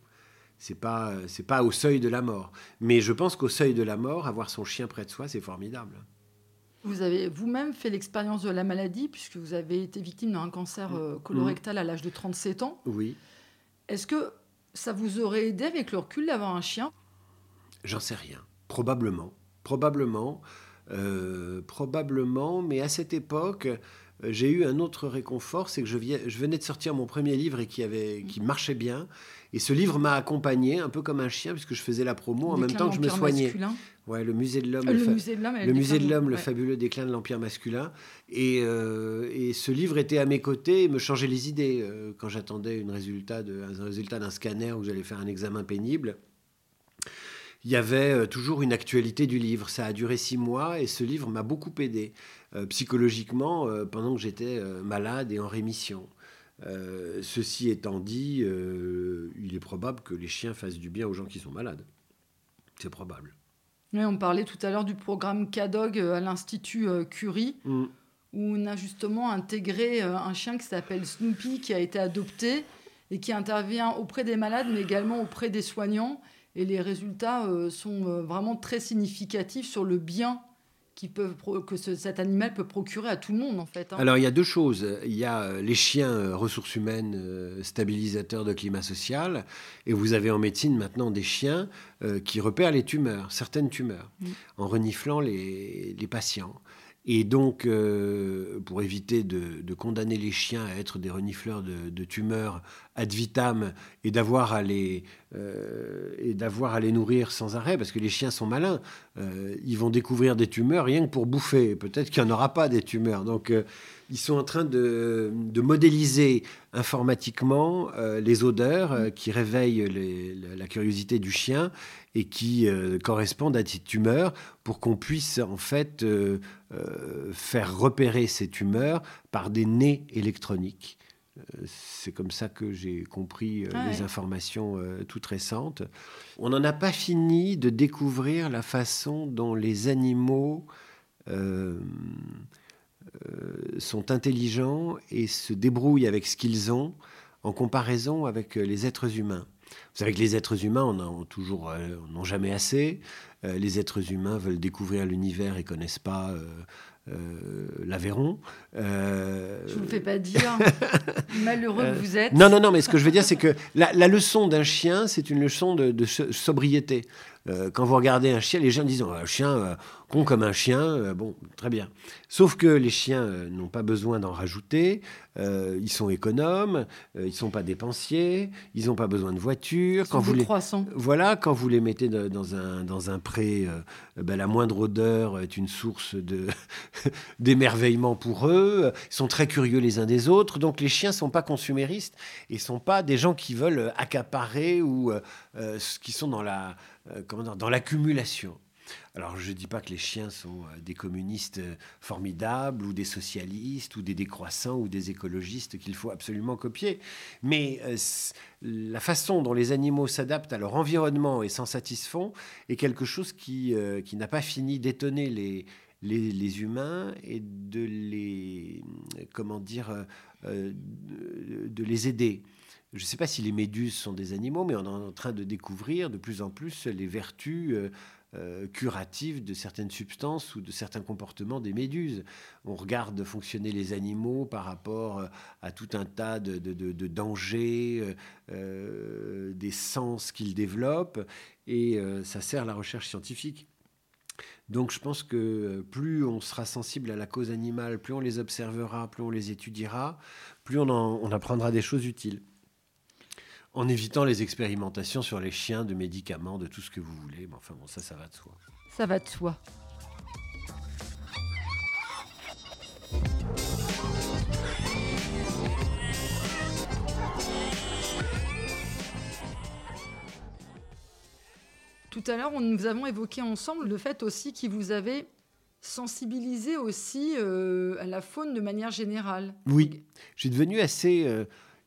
C'est pas, c'est pas au seuil de la mort. Mais je pense qu'au seuil de la mort, avoir son chien près de soi, c'est formidable. Vous avez vous-même fait l'expérience de la maladie, puisque vous avez été victime d'un cancer mm. euh, colorectal à l'âge de 37 ans. Oui. Est-ce que ça vous aurait aidé avec le recul d'avoir un chien? J'en sais rien. Probablement. Probablement. Euh, probablement. Mais à cette époque, j'ai eu un autre réconfort, c'est que je, venais de sortir mon premier livre et qui, avait, qui marchait bien. Et ce livre m'a accompagné, un peu comme un chien, puisque je faisais la promo en même temps que je me soignais. Ouais, le musée de l'homme, le, musée de l'homme, le, musée de l'homme, le fabuleux déclin de l'empire masculin. Et, euh, et, ce livre était à mes côtés et me changeait les idées euh, quand j'attendais un résultat d'un scanner où j'allais faire un examen pénible. Il y avait euh, toujours une actualité du livre. Ça a duré six mois et ce livre m'a beaucoup aidé psychologiquement pendant que j'étais malade et en rémission. ceci étant dit, il est probable que les chiens fassent du bien aux gens qui sont malades. C'est probable on parlait tout à l'heure du programme CADOG euh, à l'Institut euh, Curie, mm. où on a justement intégré euh, un chien qui s'appelle Snoopy, qui a été adopté et qui intervient auprès des malades, mais également auprès des soignants. Et les résultats sont vraiment très significatifs sur le bien peuvent que cet animal peut procurer à tout le monde en fait. Hein. Alors il y a deux choses. Il y a les chiens ressources humaines stabilisateurs de climat social et vous avez en médecine maintenant des chiens qui repèrent les tumeurs, certaines tumeurs, mm. en reniflant les, les patients. Et donc, euh, pour éviter de, condamner les chiens à être des renifleurs de, tumeurs ad vitam et d'avoir à, les, euh, à les nourrir sans arrêt, parce que les chiens sont malins, euh, ils vont découvrir des tumeurs rien que pour bouffer. Peut-être qu'il n'y en aura pas des tumeurs. Donc, ils sont en train de, modéliser informatiquement les odeurs qui réveillent la curiosité du chien et qui euh, correspondent à des tumeurs pour qu'on puisse en fait euh, euh, faire repérer ces tumeurs par des nez électroniques. C'est comme ça que j'ai compris ah les informations toutes récentes. On n'en a pas fini de découvrir la façon dont les animaux sont intelligents et se débrouillent avec ce qu'ils ont en comparaison avec les êtres humains. Vous savez que les êtres humains en ont toujours, euh, jamais assez. Euh, les êtres humains veulent découvrir l'univers et connaissent pas euh, l'Aveyron. je ne vous fais pas dire [LAUGHS] malheureux que vous êtes. Non, non, non, mais ce que je veux dire, c'est que la, leçon d'un chien, c'est une leçon de, de sobriété. Quand vous regardez un chien, les gens disent oh, un chien con comme un chien, bon, très bien. Sauf que les chiens n'ont pas besoin d'en rajouter. Euh, ils sont économes, euh, ils ne sont pas dépensiers, ils n'ont pas besoin de voiture. quand vous les, voilà, quand vous les mettez dans un, dans un pré, euh, ben, la moindre odeur est une source de [LAUGHS] d'émerveillement pour eux. Ils sont très curieux les uns des autres. Donc les chiens ne sont pas consuméristes et ne sont pas des gens qui veulent accaparer ou qui sont dans la dans l'accumulation. Alors je ne dis pas que les chiens sont euh, des communistes euh, formidables ou des socialistes ou des décroissants ou des écologistes qu'il faut absolument copier, mais euh, la façon dont les animaux s'adaptent à leur environnement et s'en satisfont est quelque chose qui, n'a pas fini d'étonner les, les, humains et de les, comment dire, de les aider. Je ne sais pas si les méduses sont des animaux, mais on est en train de découvrir de plus en plus les vertus euh, curative de certaines substances ou de certains comportements des méduses. On regarde fonctionner les animaux par rapport euh, à tout un tas de, dangers, euh, des sens qu'ils développent, et ça sert la recherche scientifique. Donc je pense que plus on sera sensible à la cause animale, plus on les observera, plus on les étudiera, plus on apprendra des choses utiles en évitant les expérimentations sur les chiens, de médicaments, de tout ce que vous voulez. Mais enfin bon, ça, ça va de soi. Ça va de soi. Tout à l'heure, nous avons évoqué ensemble le fait aussi qu'il vous avait sensibilisé aussi euh, à la faune de manière générale. Oui, suis devenu assez... Euh,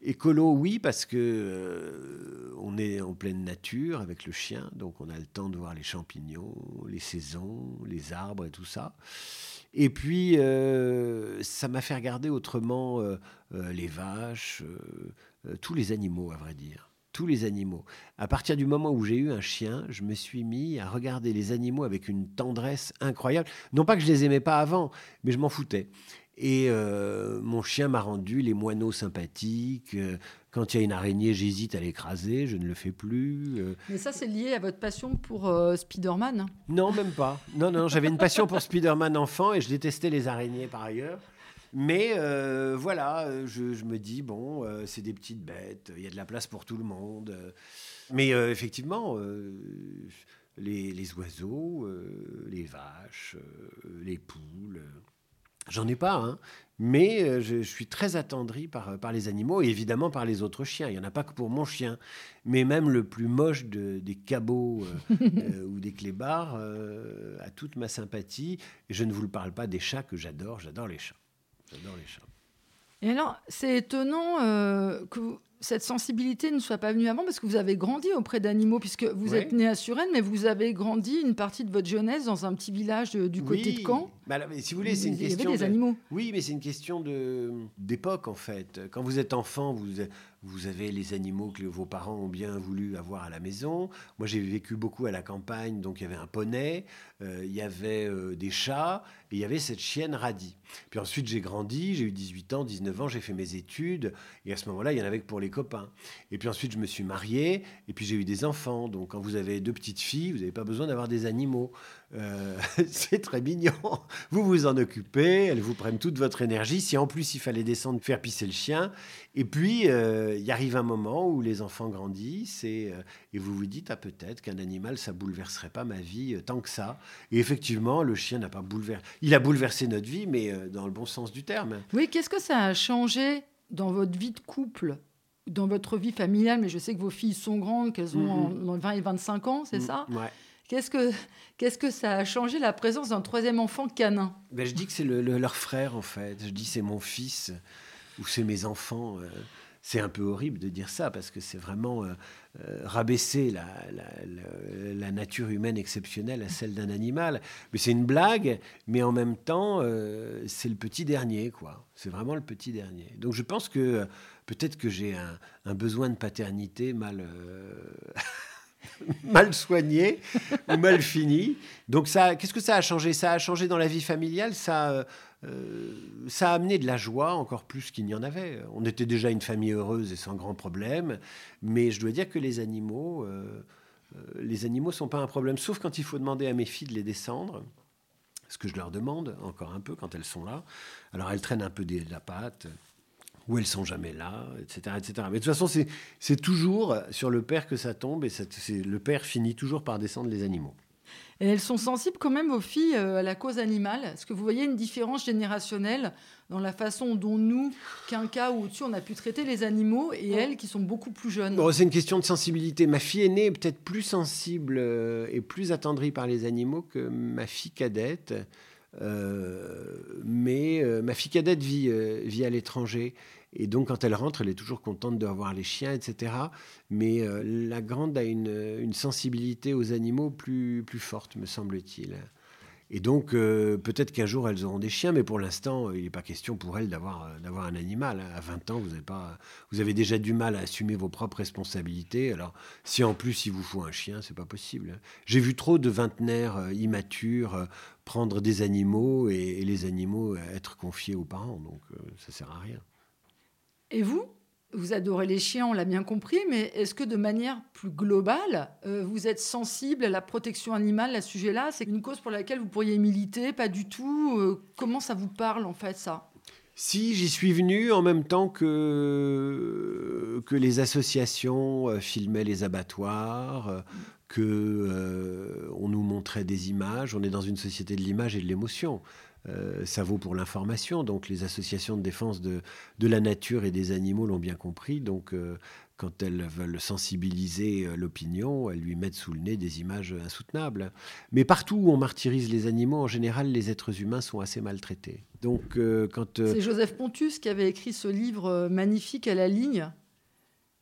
Écolo, oui, parce que euh, on est en pleine nature avec le chien, donc on a le temps de voir les champignons, les saisons, les arbres et tout ça. Et puis, euh, ça m'a fait regarder autrement euh, les vaches, tous les animaux, à vrai dire. Tous les animaux. À partir du moment où j'ai eu un chien, je me suis mis à regarder les animaux avec une tendresse incroyable. Non pas que je les aimais pas avant, mais je m'en foutais. Et euh, mon chien m'a rendu les moineaux sympathiques. Euh, quand il y a une araignée, j'hésite à l'écraser, je ne le fais plus. Euh. Mais ça, c'est lié à votre passion pour Spider-Man Non, même pas. Non, non, j'avais une passion pour Spider-Man enfant et je détestais les araignées par ailleurs. Mais voilà, je, me dis, bon, c'est des petites bêtes, il y a de la place pour tout le monde. Mais effectivement, les, les, oiseaux, les vaches, les poules, j'en ai pas, hein, mais euh, je, suis très attendri par, par les animaux et évidemment par les autres chiens. Il n'y en a pas que pour mon chien, mais même le plus moche des cabots euh, [LAUGHS] euh, ou des clébards a toute ma sympathie. Et je ne vous le parle pas des chats que j'adore, j'adore les chats. J'adore les chats. Et alors, c'est étonnant que cette sensibilité ne soit pas venue avant parce que vous avez grandi auprès d'animaux, puisque vous êtes né à Suresnes, mais vous avez grandi une partie de votre jeunesse dans un petit village du côté de Caen. Bah, si vous voulez, c'est une question. Il y avait des animaux. Oui, mais c'est une question d'époque en fait. Quand vous êtes enfant, vous, vous avez les animaux que vos parents ont bien voulu avoir à la maison. Moi, j'ai vécu beaucoup à la campagne, donc il y avait un poney, euh, il y avait euh, des chats, et il y avait cette chienne radie. Puis ensuite, j'ai grandi, j'ai eu 18 ans, 19 ans, j'ai fait mes études, et à ce moment-là, il y en avait que pour les copains. Et puis ensuite, je me suis marié, et puis j'ai eu des enfants. Donc quand vous avez deux petites filles, vous n'avez pas besoin d'avoir des animaux. Euh, [LAUGHS] c'est très mignon. Vous vous en occupez, elles vous prennent toute votre énergie. Si en plus il fallait descendre faire pisser le chien, et puis euh, il arrive un moment où les enfants grandissent et, euh, et vous vous dites ah peut-être qu'un animal ça bouleverserait pas ma vie tant que ça. Et effectivement, le chien n'a pas bouleversé. Il a bouleversé notre vie, mais dans le bon sens du terme. Oui, qu'est-ce que ça a changé dans votre vie de couple dans votre vie familiale, mais je sais que vos filles sont grandes, qu'elles ont 20 mm-hmm. et 25 ans, c'est mm, ça? ouais. Qu'est-ce que, qu'est-ce que ça a changé la présence d'un troisième enfant canin? Ben, Je dis que c'est leur frère en fait. Je dis c'est mon fils ou c'est mes enfants. Euh. c'est un peu horrible de dire ça parce que c'est vraiment euh, euh, rabaisser la, la, nature humaine exceptionnelle à celle d'un animal. Mais c'est une blague, mais en même temps, c'est le petit dernier, quoi. C'est vraiment le petit dernier. Donc je pense que peut-être que j'ai un, un, besoin de paternité mal. [LAUGHS] [LAUGHS] mal soigné ou mal fini. Donc ça, qu'est-ce que ça a changé? Ça a changé dans la vie familiale. Ça, euh, ça a amené de la joie encore plus qu'il n'y en avait. On était déjà une famille heureuse et sans grand problème, mais je dois dire que les animaux, euh, euh, les animaux sont pas un problème, sauf quand il faut demander à mes filles de les descendre. Ce que je leur demande encore un peu quand elles sont là. Alors elles traînent un peu de la pâte où elles sont jamais là, etc. etc. Mais de toute façon, c'est toujours sur le père que ça tombe, et le père finit toujours par descendre les animaux. Et elles sont sensibles quand même aux filles euh, à la cause animale. Est-ce que vous voyez une différence générationnelle dans la façon dont nous, qu'un cas ou au-dessus, on a pu traiter les animaux et elles qui sont beaucoup plus jeunes? C'est une question de sensibilité. Ma fille aînée est peut-être plus sensible euh, et plus attendrie par les animaux que ma fille cadette. Euh, mais ma fille cadette vit, vit à l'étranger et donc, quand elle rentre, elle est toujours contente de les chiens, etc. Mais euh, la grande a une, sensibilité aux animaux plus, forte, me semble-t-il. Et donc, euh, peut-être qu'un jour, elles auront des chiens, mais pour l'instant, il n'est pas question pour elles d'avoir, euh, un animal. À 20 ans, vous avez, déjà du mal à assumer vos propres responsabilités. Alors, si en plus, il vous faut un chien, c'est pas possible. J'ai vu trop de vingtenaires immatures prendre des animaux et, les animaux être confiés aux parents. Donc, ça sert à rien. Et vous vous adorez les chiens, on l'a bien compris, mais est-ce que de manière plus globale, euh, vous êtes sensible à la protection animale à ce sujet-là? C'est une cause pour laquelle vous pourriez militer Pas du tout? Euh, Comment ça vous parle en fait ça? Si j'y suis venu en même temps que, que les associations euh, filmaient les abattoirs, que on nous montrait des images, on est dans une société de l'image et de l'émotion. Euh, ça vaut pour l'information. Donc les associations de défense de, de la nature et des animaux l'ont bien compris. Donc euh, quand elles veulent sensibiliser euh, l'opinion, elles lui mettent sous le nez des images insoutenables. Mais partout où on martyrise les animaux, en général, les êtres humains sont assez maltraités. Donc quand c'est Joseph Pontus qui avait écrit ce livre magnifique à la ligne,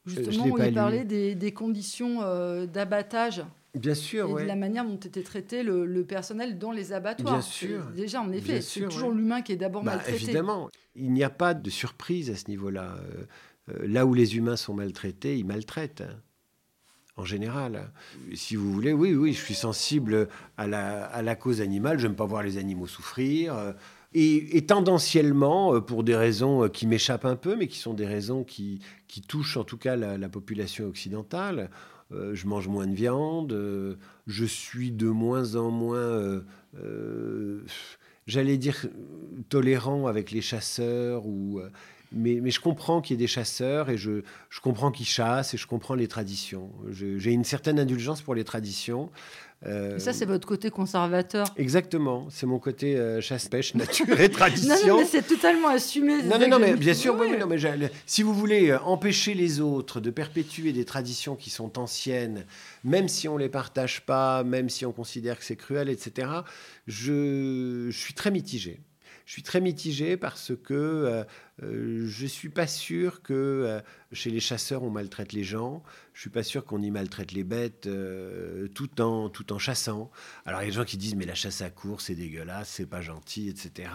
justement où il parlait des, des, conditions d'abattage Bien sûr, et de la manière dont était traité le, personnel dans les abattoirs. Bien sûr. Déjà, en effet, c'est toujours l'humain qui est d'abord bah, maltraité. Évidemment, il n'y a pas de surprise à ce niveau-là. Euh, euh, là où les humains sont maltraités, ils maltraitent. Hein, en général. Si vous voulez, oui, oui, je suis sensible à la, à la cause animale. Je n'aime pas voir les animaux souffrir. Euh, et, tendanciellement, pour des raisons qui m'échappent un peu, mais qui sont des raisons qui, qui touchent en tout cas la, la population occidentale, euh, je mange moins de viande, euh, je suis de moins en moins euh, j'allais dire, tolérant avec les chasseurs ou mais, je comprends qu'il y ait des chasseurs et je, je comprends qu'ils chassent et je comprends les traditions. J'ai une certaine indulgence pour les traditions. Euh, ça, c'est votre côté conservateur. Exactement, c'est mon côté euh, chasse-pêche, [LAUGHS] nature et tradition. non, mais c'est totalement assumé. Non, non, non, mais bien sûr, oui. non, mais si vous voulez euh, empêcher les autres de perpétuer des traditions qui sont anciennes, même si on ne les partage pas, même si on considère que c'est cruel, etc., je, je suis très mitigé. Je suis très mitigé parce que euh, euh, je suis pas sûr que euh, chez les chasseurs on maltraite les gens. Je ne suis pas sûr qu'on y maltraite les bêtes tout, en, tout en chassant. Alors il y a des gens qui disent mais la chasse à court c'est dégueulasse, c'est pas gentil, etc.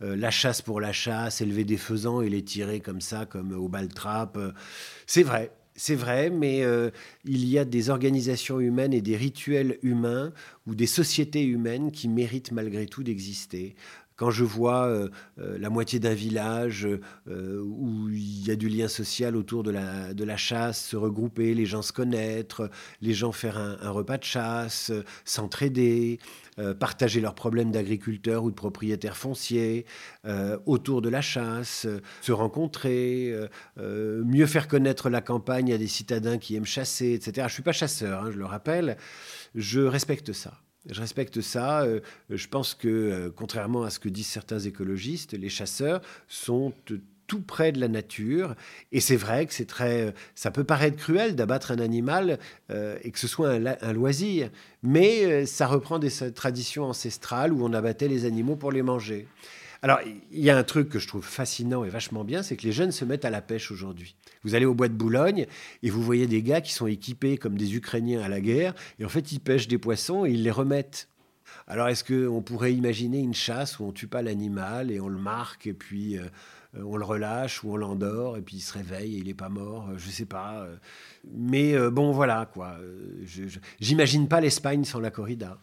la chasse pour la chasse, élever des faisans et les tirer comme ça, comme au baltrap, c'est vrai. C'est vrai, mais il y a des organisations humaines et des rituels humains ou des sociétés humaines qui méritent malgré tout d'exister. Quand je vois euh, euh, la moitié d'un village euh, où il y a du lien social autour de la, de la chasse se regrouper, les gens se connaître, les gens faire un, repas de chasse, s'entraider, partager leurs problèmes d'agriculteurs ou de propriétaires fonciers autour de la chasse, se rencontrer, mieux faire connaître la campagne à des citadins qui aiment chasser, etc. Je ne suis pas chasseur, hein, je le rappelle, je respecte ça. Je respecte ça. Euh, je pense que, euh, contrairement à ce que disent certains écologistes, les chasseurs sont tout près de la nature. Et c'est vrai que c'est très, ça peut paraître cruel d'abattre un animal euh, et que ce soit un, loisir, mais ça reprend des traditions ancestrales où on abattait les animaux pour les manger. Alors, il y a un truc que je trouve fascinant et vachement bien, c'est que les jeunes se mettent à la pêche aujourd'hui. Vous allez au bois de Boulogne et vous voyez des gars qui sont équipés comme des Ukrainiens à la guerre, et en fait, ils pêchent des poissons et ils les remettent. Alors, est-ce qu'on pourrait imaginer une chasse où on tue pas l'animal et on le marque et puis euh, on le relâche ou on l'endort et puis il se réveille et il n'est pas mort Je ne sais pas. Mais euh, bon, voilà, quoi. J'imagine pas l'Espagne sans la corrida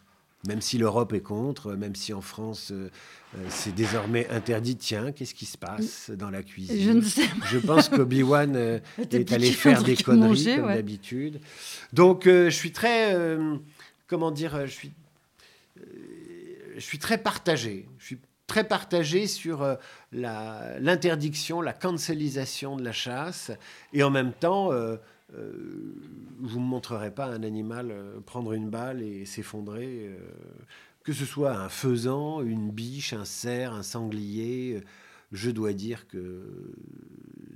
même si l'Europe est contre, même si en France euh, euh, c'est désormais interdit. Tiens, qu'est-ce qui se passe dans la cuisine Je ne sais pas. Je pense qu'Obi-Wan euh, [LAUGHS] est allé faire des conneries comme d'habitude. Donc je suis très, comment dire, je suis, je suis très partagé. Je suis très partagé sur l'interdiction, la, cancelisation de la chasse, et en même temps euh, vous ne me montrerez pas un animal euh, prendre une balle et s'effondrer, euh, que ce soit un faisan, une biche, un cerf, un sanglier. je dois dire que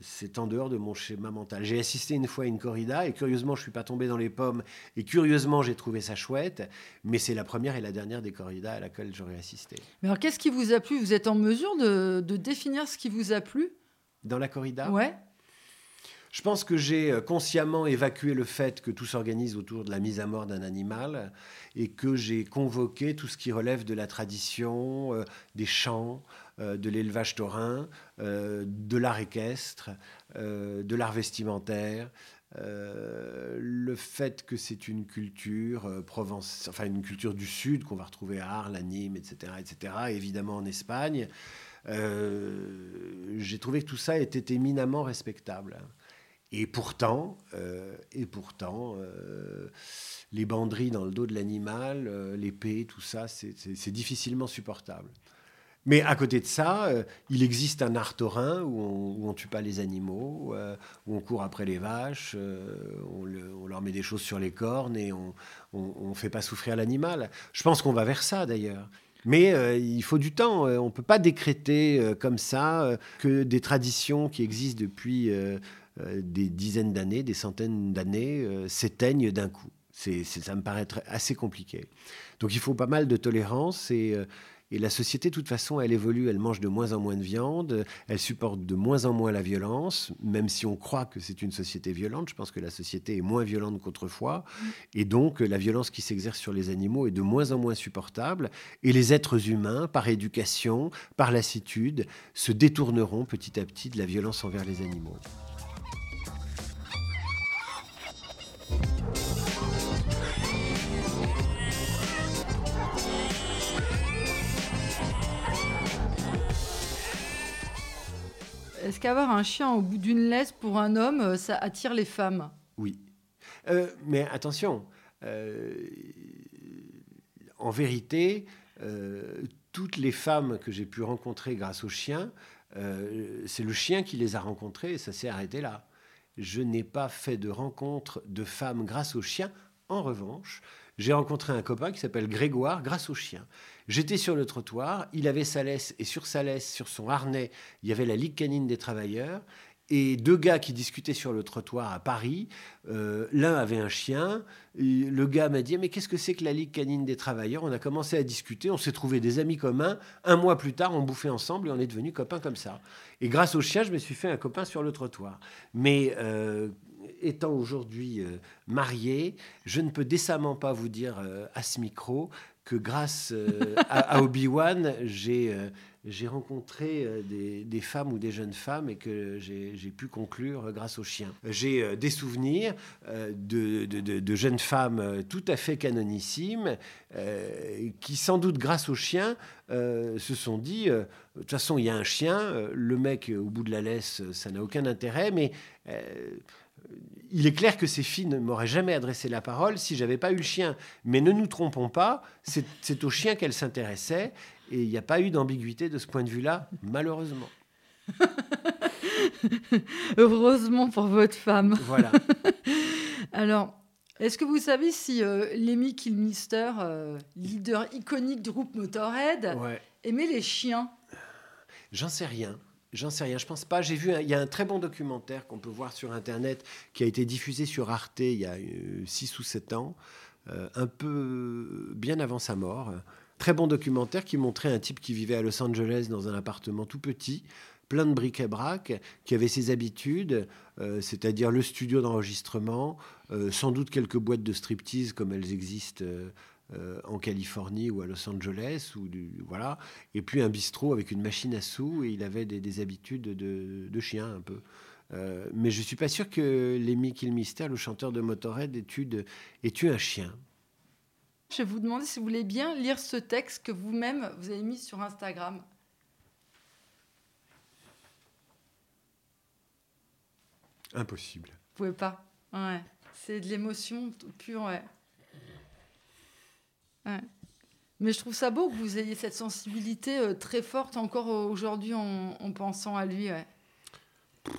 c'est en dehors de mon schéma mental. J'ai assisté une fois à une corrida et curieusement, je ne suis pas tombé dans les pommes et curieusement, j'ai trouvé ça chouette, mais c'est la première et la dernière des corridas à laquelle j'aurais assisté. Mais alors, qu'est-ce qui vous a plu? Vous êtes en mesure de, de définir ce qui vous a plu? Dans la corrida? Ouais. Je pense que j'ai euh, consciemment évacué le fait que tout s'organise autour de la mise à mort d'un animal et que j'ai convoqué tout ce qui relève de la tradition, euh, des chants, euh, de l'élevage taurin, de l'art équestre, de l'art vestimentaire. le fait que c'est une culture provence, enfin une culture du sud qu'on va retrouver à Arles, à Nîmes, etc., etc., évidemment en Espagne, j'ai trouvé que tout ça était éminemment respectable. Et pourtant, euh, et pourtant euh, les banderies dans le dos de l'animal, euh, l'épée, tout ça, c'est difficilement supportable. Mais à côté de ça, il existe un art taurin où on, ne tue pas les animaux, où on court après les vaches, on, leur met des choses sur les cornes et on ne fait pas souffrir l'animal. Je pense qu'on va vers ça d'ailleurs. Mais il faut du temps. on ne peut pas décréter comme ça que des traditions qui existent depuis des dizaines d'années, des centaines d'années euh, s'éteignent d'un coup. C'est, ça me paraît assez compliqué. Donc il faut pas mal de tolérance et, euh, et, la société, de toute façon, elle évolue, elle mange de moins en moins de viande, elle supporte de moins en moins la violence, même si on croit que c'est une société violente. Je pense que la société est moins violente qu'autrefois. Et donc la violence qui s'exerce sur les animaux est de moins en moins supportable. Et les êtres humains, par éducation, par lassitude, se détourneront petit à petit de la violence envers les animaux. Est-ce qu'avoir un chien au bout d'une laisse pour un homme, euh, ça attire les femmes? Oui. Euh, mais attention, euh, en vérité, toutes les femmes que j'ai pu rencontrer grâce au chien, c'est le chien qui les a rencontrées et ça s'est arrêté là. Je n'ai pas fait de rencontre de femmes grâce au chien. En revanche, j'ai rencontré un copain qui s'appelle Grégoire grâce au chien. J'étais sur le trottoir, il avait sa laisse et sur sa laisse, sur son harnais, il y avait la Ligue canine des travailleurs et deux gars qui discutaient sur le trottoir à Paris. Euh, l'un avait un chien. le gars m'a dit Mais qu'est-ce que c'est que la Ligue canine des travailleurs? On a commencé à discuter, on s'est trouvé des amis communs. Un mois plus tard, on bouffait ensemble et on est devenus copains comme ça. Et grâce au chien, je me suis fait un copain sur le trottoir. Mais. Euh, étant aujourd'hui euh, marié, je ne peux décemment pas vous dire à ce micro que grâce à, à Obi-Wan, j'ai j'ai rencontré euh, des, femmes ou des jeunes femmes et que j'ai pu conclure grâce aux chiens. J'ai euh, des souvenirs euh, de, jeunes femmes tout à fait canonissimes qui, sans doute grâce aux chiens, se sont dit, de toute façon, il y a un chien, le mec au bout de la laisse, ça n'a aucun intérêt, mais il est clair que ces filles ne m'auraient jamais adressé la parole si j'avais pas eu le chien. Mais ne nous trompons pas, c'est au chien qu'elles s'intéressaient. Et il n'y a pas eu d'ambiguïté de ce point de vue-là, malheureusement. [LAUGHS] Heureusement pour votre femme. Voilà. [LAUGHS] Alors, est-ce que vous savez si euh, Lemmy Kilmister, euh, leader iconique du groupe Motorhead, aimait les chiens? J'en sais rien. J'en sais rien, je pense pas. J'ai vu, il y a un très bon documentaire qu'on peut voir sur Internet qui a été diffusé sur Arte il y a 6 euh, ou 7 ans, euh, un peu bien avant sa mort. Très bon documentaire qui montrait un type qui vivait à Los Angeles dans un appartement tout petit, plein de bric-à-brac, qui avait ses habitudes, euh, c'est-à-dire le studio d'enregistrement, sans doute quelques boîtes de striptease comme elles existent euh, en Californie ou à Los Angeles, ou du, voilà, et puis un bistrot avec une machine à sous, et il avait des, habitudes de, chien un peu. Euh, mais je suis pas sûr que Lemmy Kilmister, le chanteur de Motorhead, ait eu, un chien. Je vais vous demander si vous voulez bien lire ce texte que vous-même vous avez mis sur Instagram. Impossible. Vous pouvez pas. Ouais. C'est de l'émotion pure, ouais. Mais je trouve ça beau que vous ayez cette sensibilité euh, très forte encore aujourd'hui en, pensant à lui. [LAUGHS]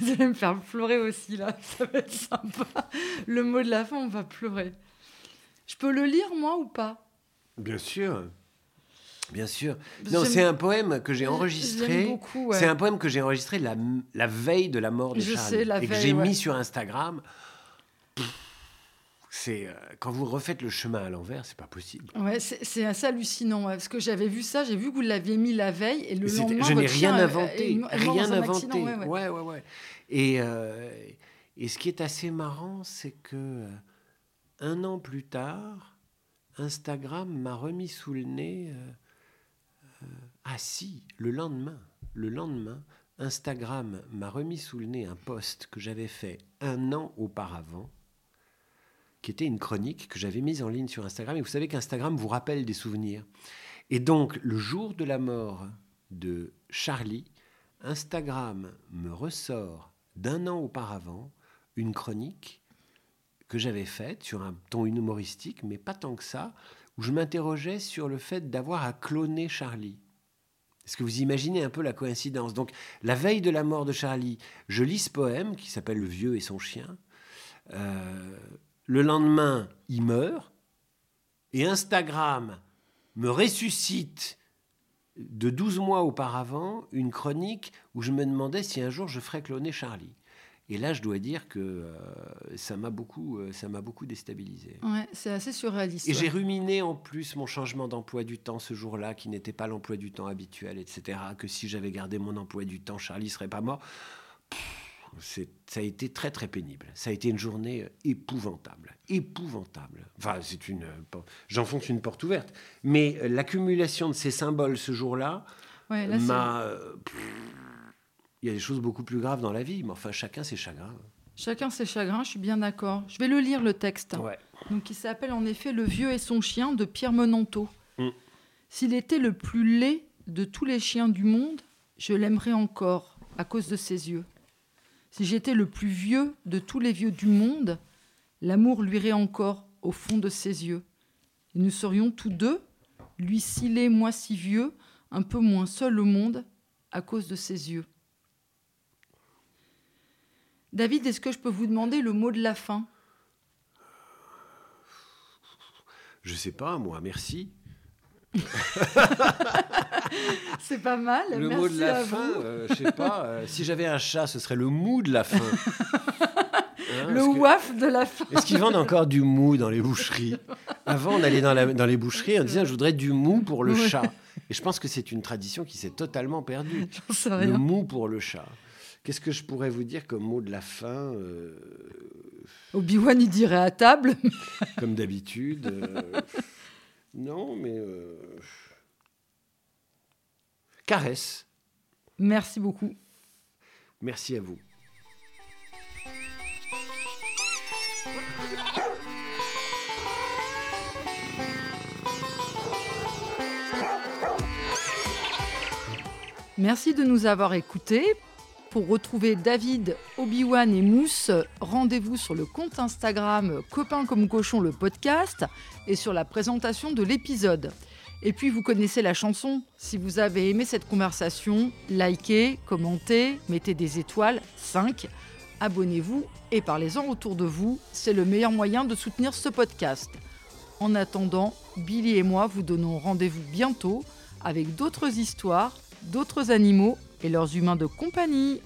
Vous allez me faire pleurer aussi là, [LAUGHS] ça va être sympa. Le mot de la fin, on va pleurer. Je peux le lire moi ou pas? Bien sûr. Bien sûr. Non, c'est un poème que j'ai enregistré. C'est un poème que j'ai enregistré la, la, veille de la mort de Je Charlie et que j'ai mis sur Instagram c'est euh, quand vous refaites le chemin à l'envers, c'est pas possible. Ouais, c'est assez hallucinant parce que j'avais vu ça, j'ai vu que vous l'aviez mis la veille et le lendemain. Je n'ai rien inventé, rien inventé. Ouais, ouais, ouais. Et, euh, et ce qui est assez marrant, c'est que euh, un an plus tard, Instagram m'a remis sous le nez. ah si, le lendemain, le lendemain, Instagram m'a remis sous le nez un post que j'avais fait un an auparavant qui était une chronique que j'avais mise en ligne sur Instagram. Et vous savez qu'Instagram vous rappelle des souvenirs. Et donc, le jour de la mort de Charlie, Instagram me ressort d'un an auparavant une chronique que j'avais faite sur un ton humoristique, mais pas tant que ça, où je m'interrogeais sur le fait d'avoir à cloner Charlie. Est-ce que vous imaginez un peu la coïncidence? Donc, la veille de la mort de Charlie, je lis ce poème qui s'appelle Le vieux et son chien. Euh, le lendemain, il meurt, et Instagram me ressuscite de 12 mois auparavant une chronique où je me demandais si un jour je ferais cloner Charlie. Et là, je dois dire que euh, ça m'a beaucoup, euh, ça m'a beaucoup déstabilisé. Ouais, c'est assez surréaliste. Et j'ai ruminé en plus mon changement d'emploi du temps ce jour-là, qui n'était pas l'emploi du temps habituel, etc. Que si j'avais gardé mon emploi du temps, Charlie serait pas mort ça a été très très pénible. Ça a été une journée euh, épouvantable, épouvantable. Enfin, c'est une, euh, j'enfonce une porte ouverte. Mais euh, l'accumulation de ces symboles ce jour-là m'a. Il y a des choses beaucoup plus graves dans la vie, mais enfin, chacun ses chagrins. Chacun ses chagrins, je suis bien d'accord. Je vais le lire le texte. Donc, il s'appelle en effet Le vieux et son chien de Pierre Menanteau. Mm. S'il était le plus laid de tous les chiens du monde, je l'aimerais encore à cause de ses yeux. Si j'étais le plus vieux de tous les vieux du monde, l'amour luirait encore au fond de ses yeux. Et nous serions tous deux, lui si laid, moi si vieux, un peu moins seul au monde à cause de ses yeux. David, est-ce que je peux vous demander le mot de la fin? Je sais pas, moi, merci. [LAUGHS] [LAUGHS] C'est pas mal. Le mot de la fin, euh, je sais pas. euh, si j'avais un chat, ce serait le mou de la fin. [LAUGHS] Hein, le que- waf de la fin. Est-ce qu'ils vendent encore du mou dans les boucheries? Avant, on allait dans, la- dans les boucheries en disant je voudrais du mou pour le Ouais. chat. Et je pense que c'est une tradition qui s'est totalement perdue. [LAUGHS] Le rien. mou pour le chat. Qu'est-ce que je pourrais vous dire comme mot de la fin euh, Obi-Wan, il dirait à table. Comme d'habitude. euh, non, mais. euh, Caresse. Merci beaucoup. Merci à vous. Merci de nous avoir écoutés. Pour retrouver David, Obi-Wan et Mousse, rendez-vous sur le compte Instagram Copain comme cochon le podcast et sur la présentation de l'épisode. Et puis vous connaissez la chanson. Si vous avez aimé cette conversation, likez, commentez, mettez des étoiles, 5, abonnez-vous et parlez-en autour de vous. C'est le meilleur moyen de soutenir ce podcast. En attendant, Billy et moi vous donnons rendez-vous bientôt avec d'autres histoires, d'autres animaux et leurs humains de compagnie.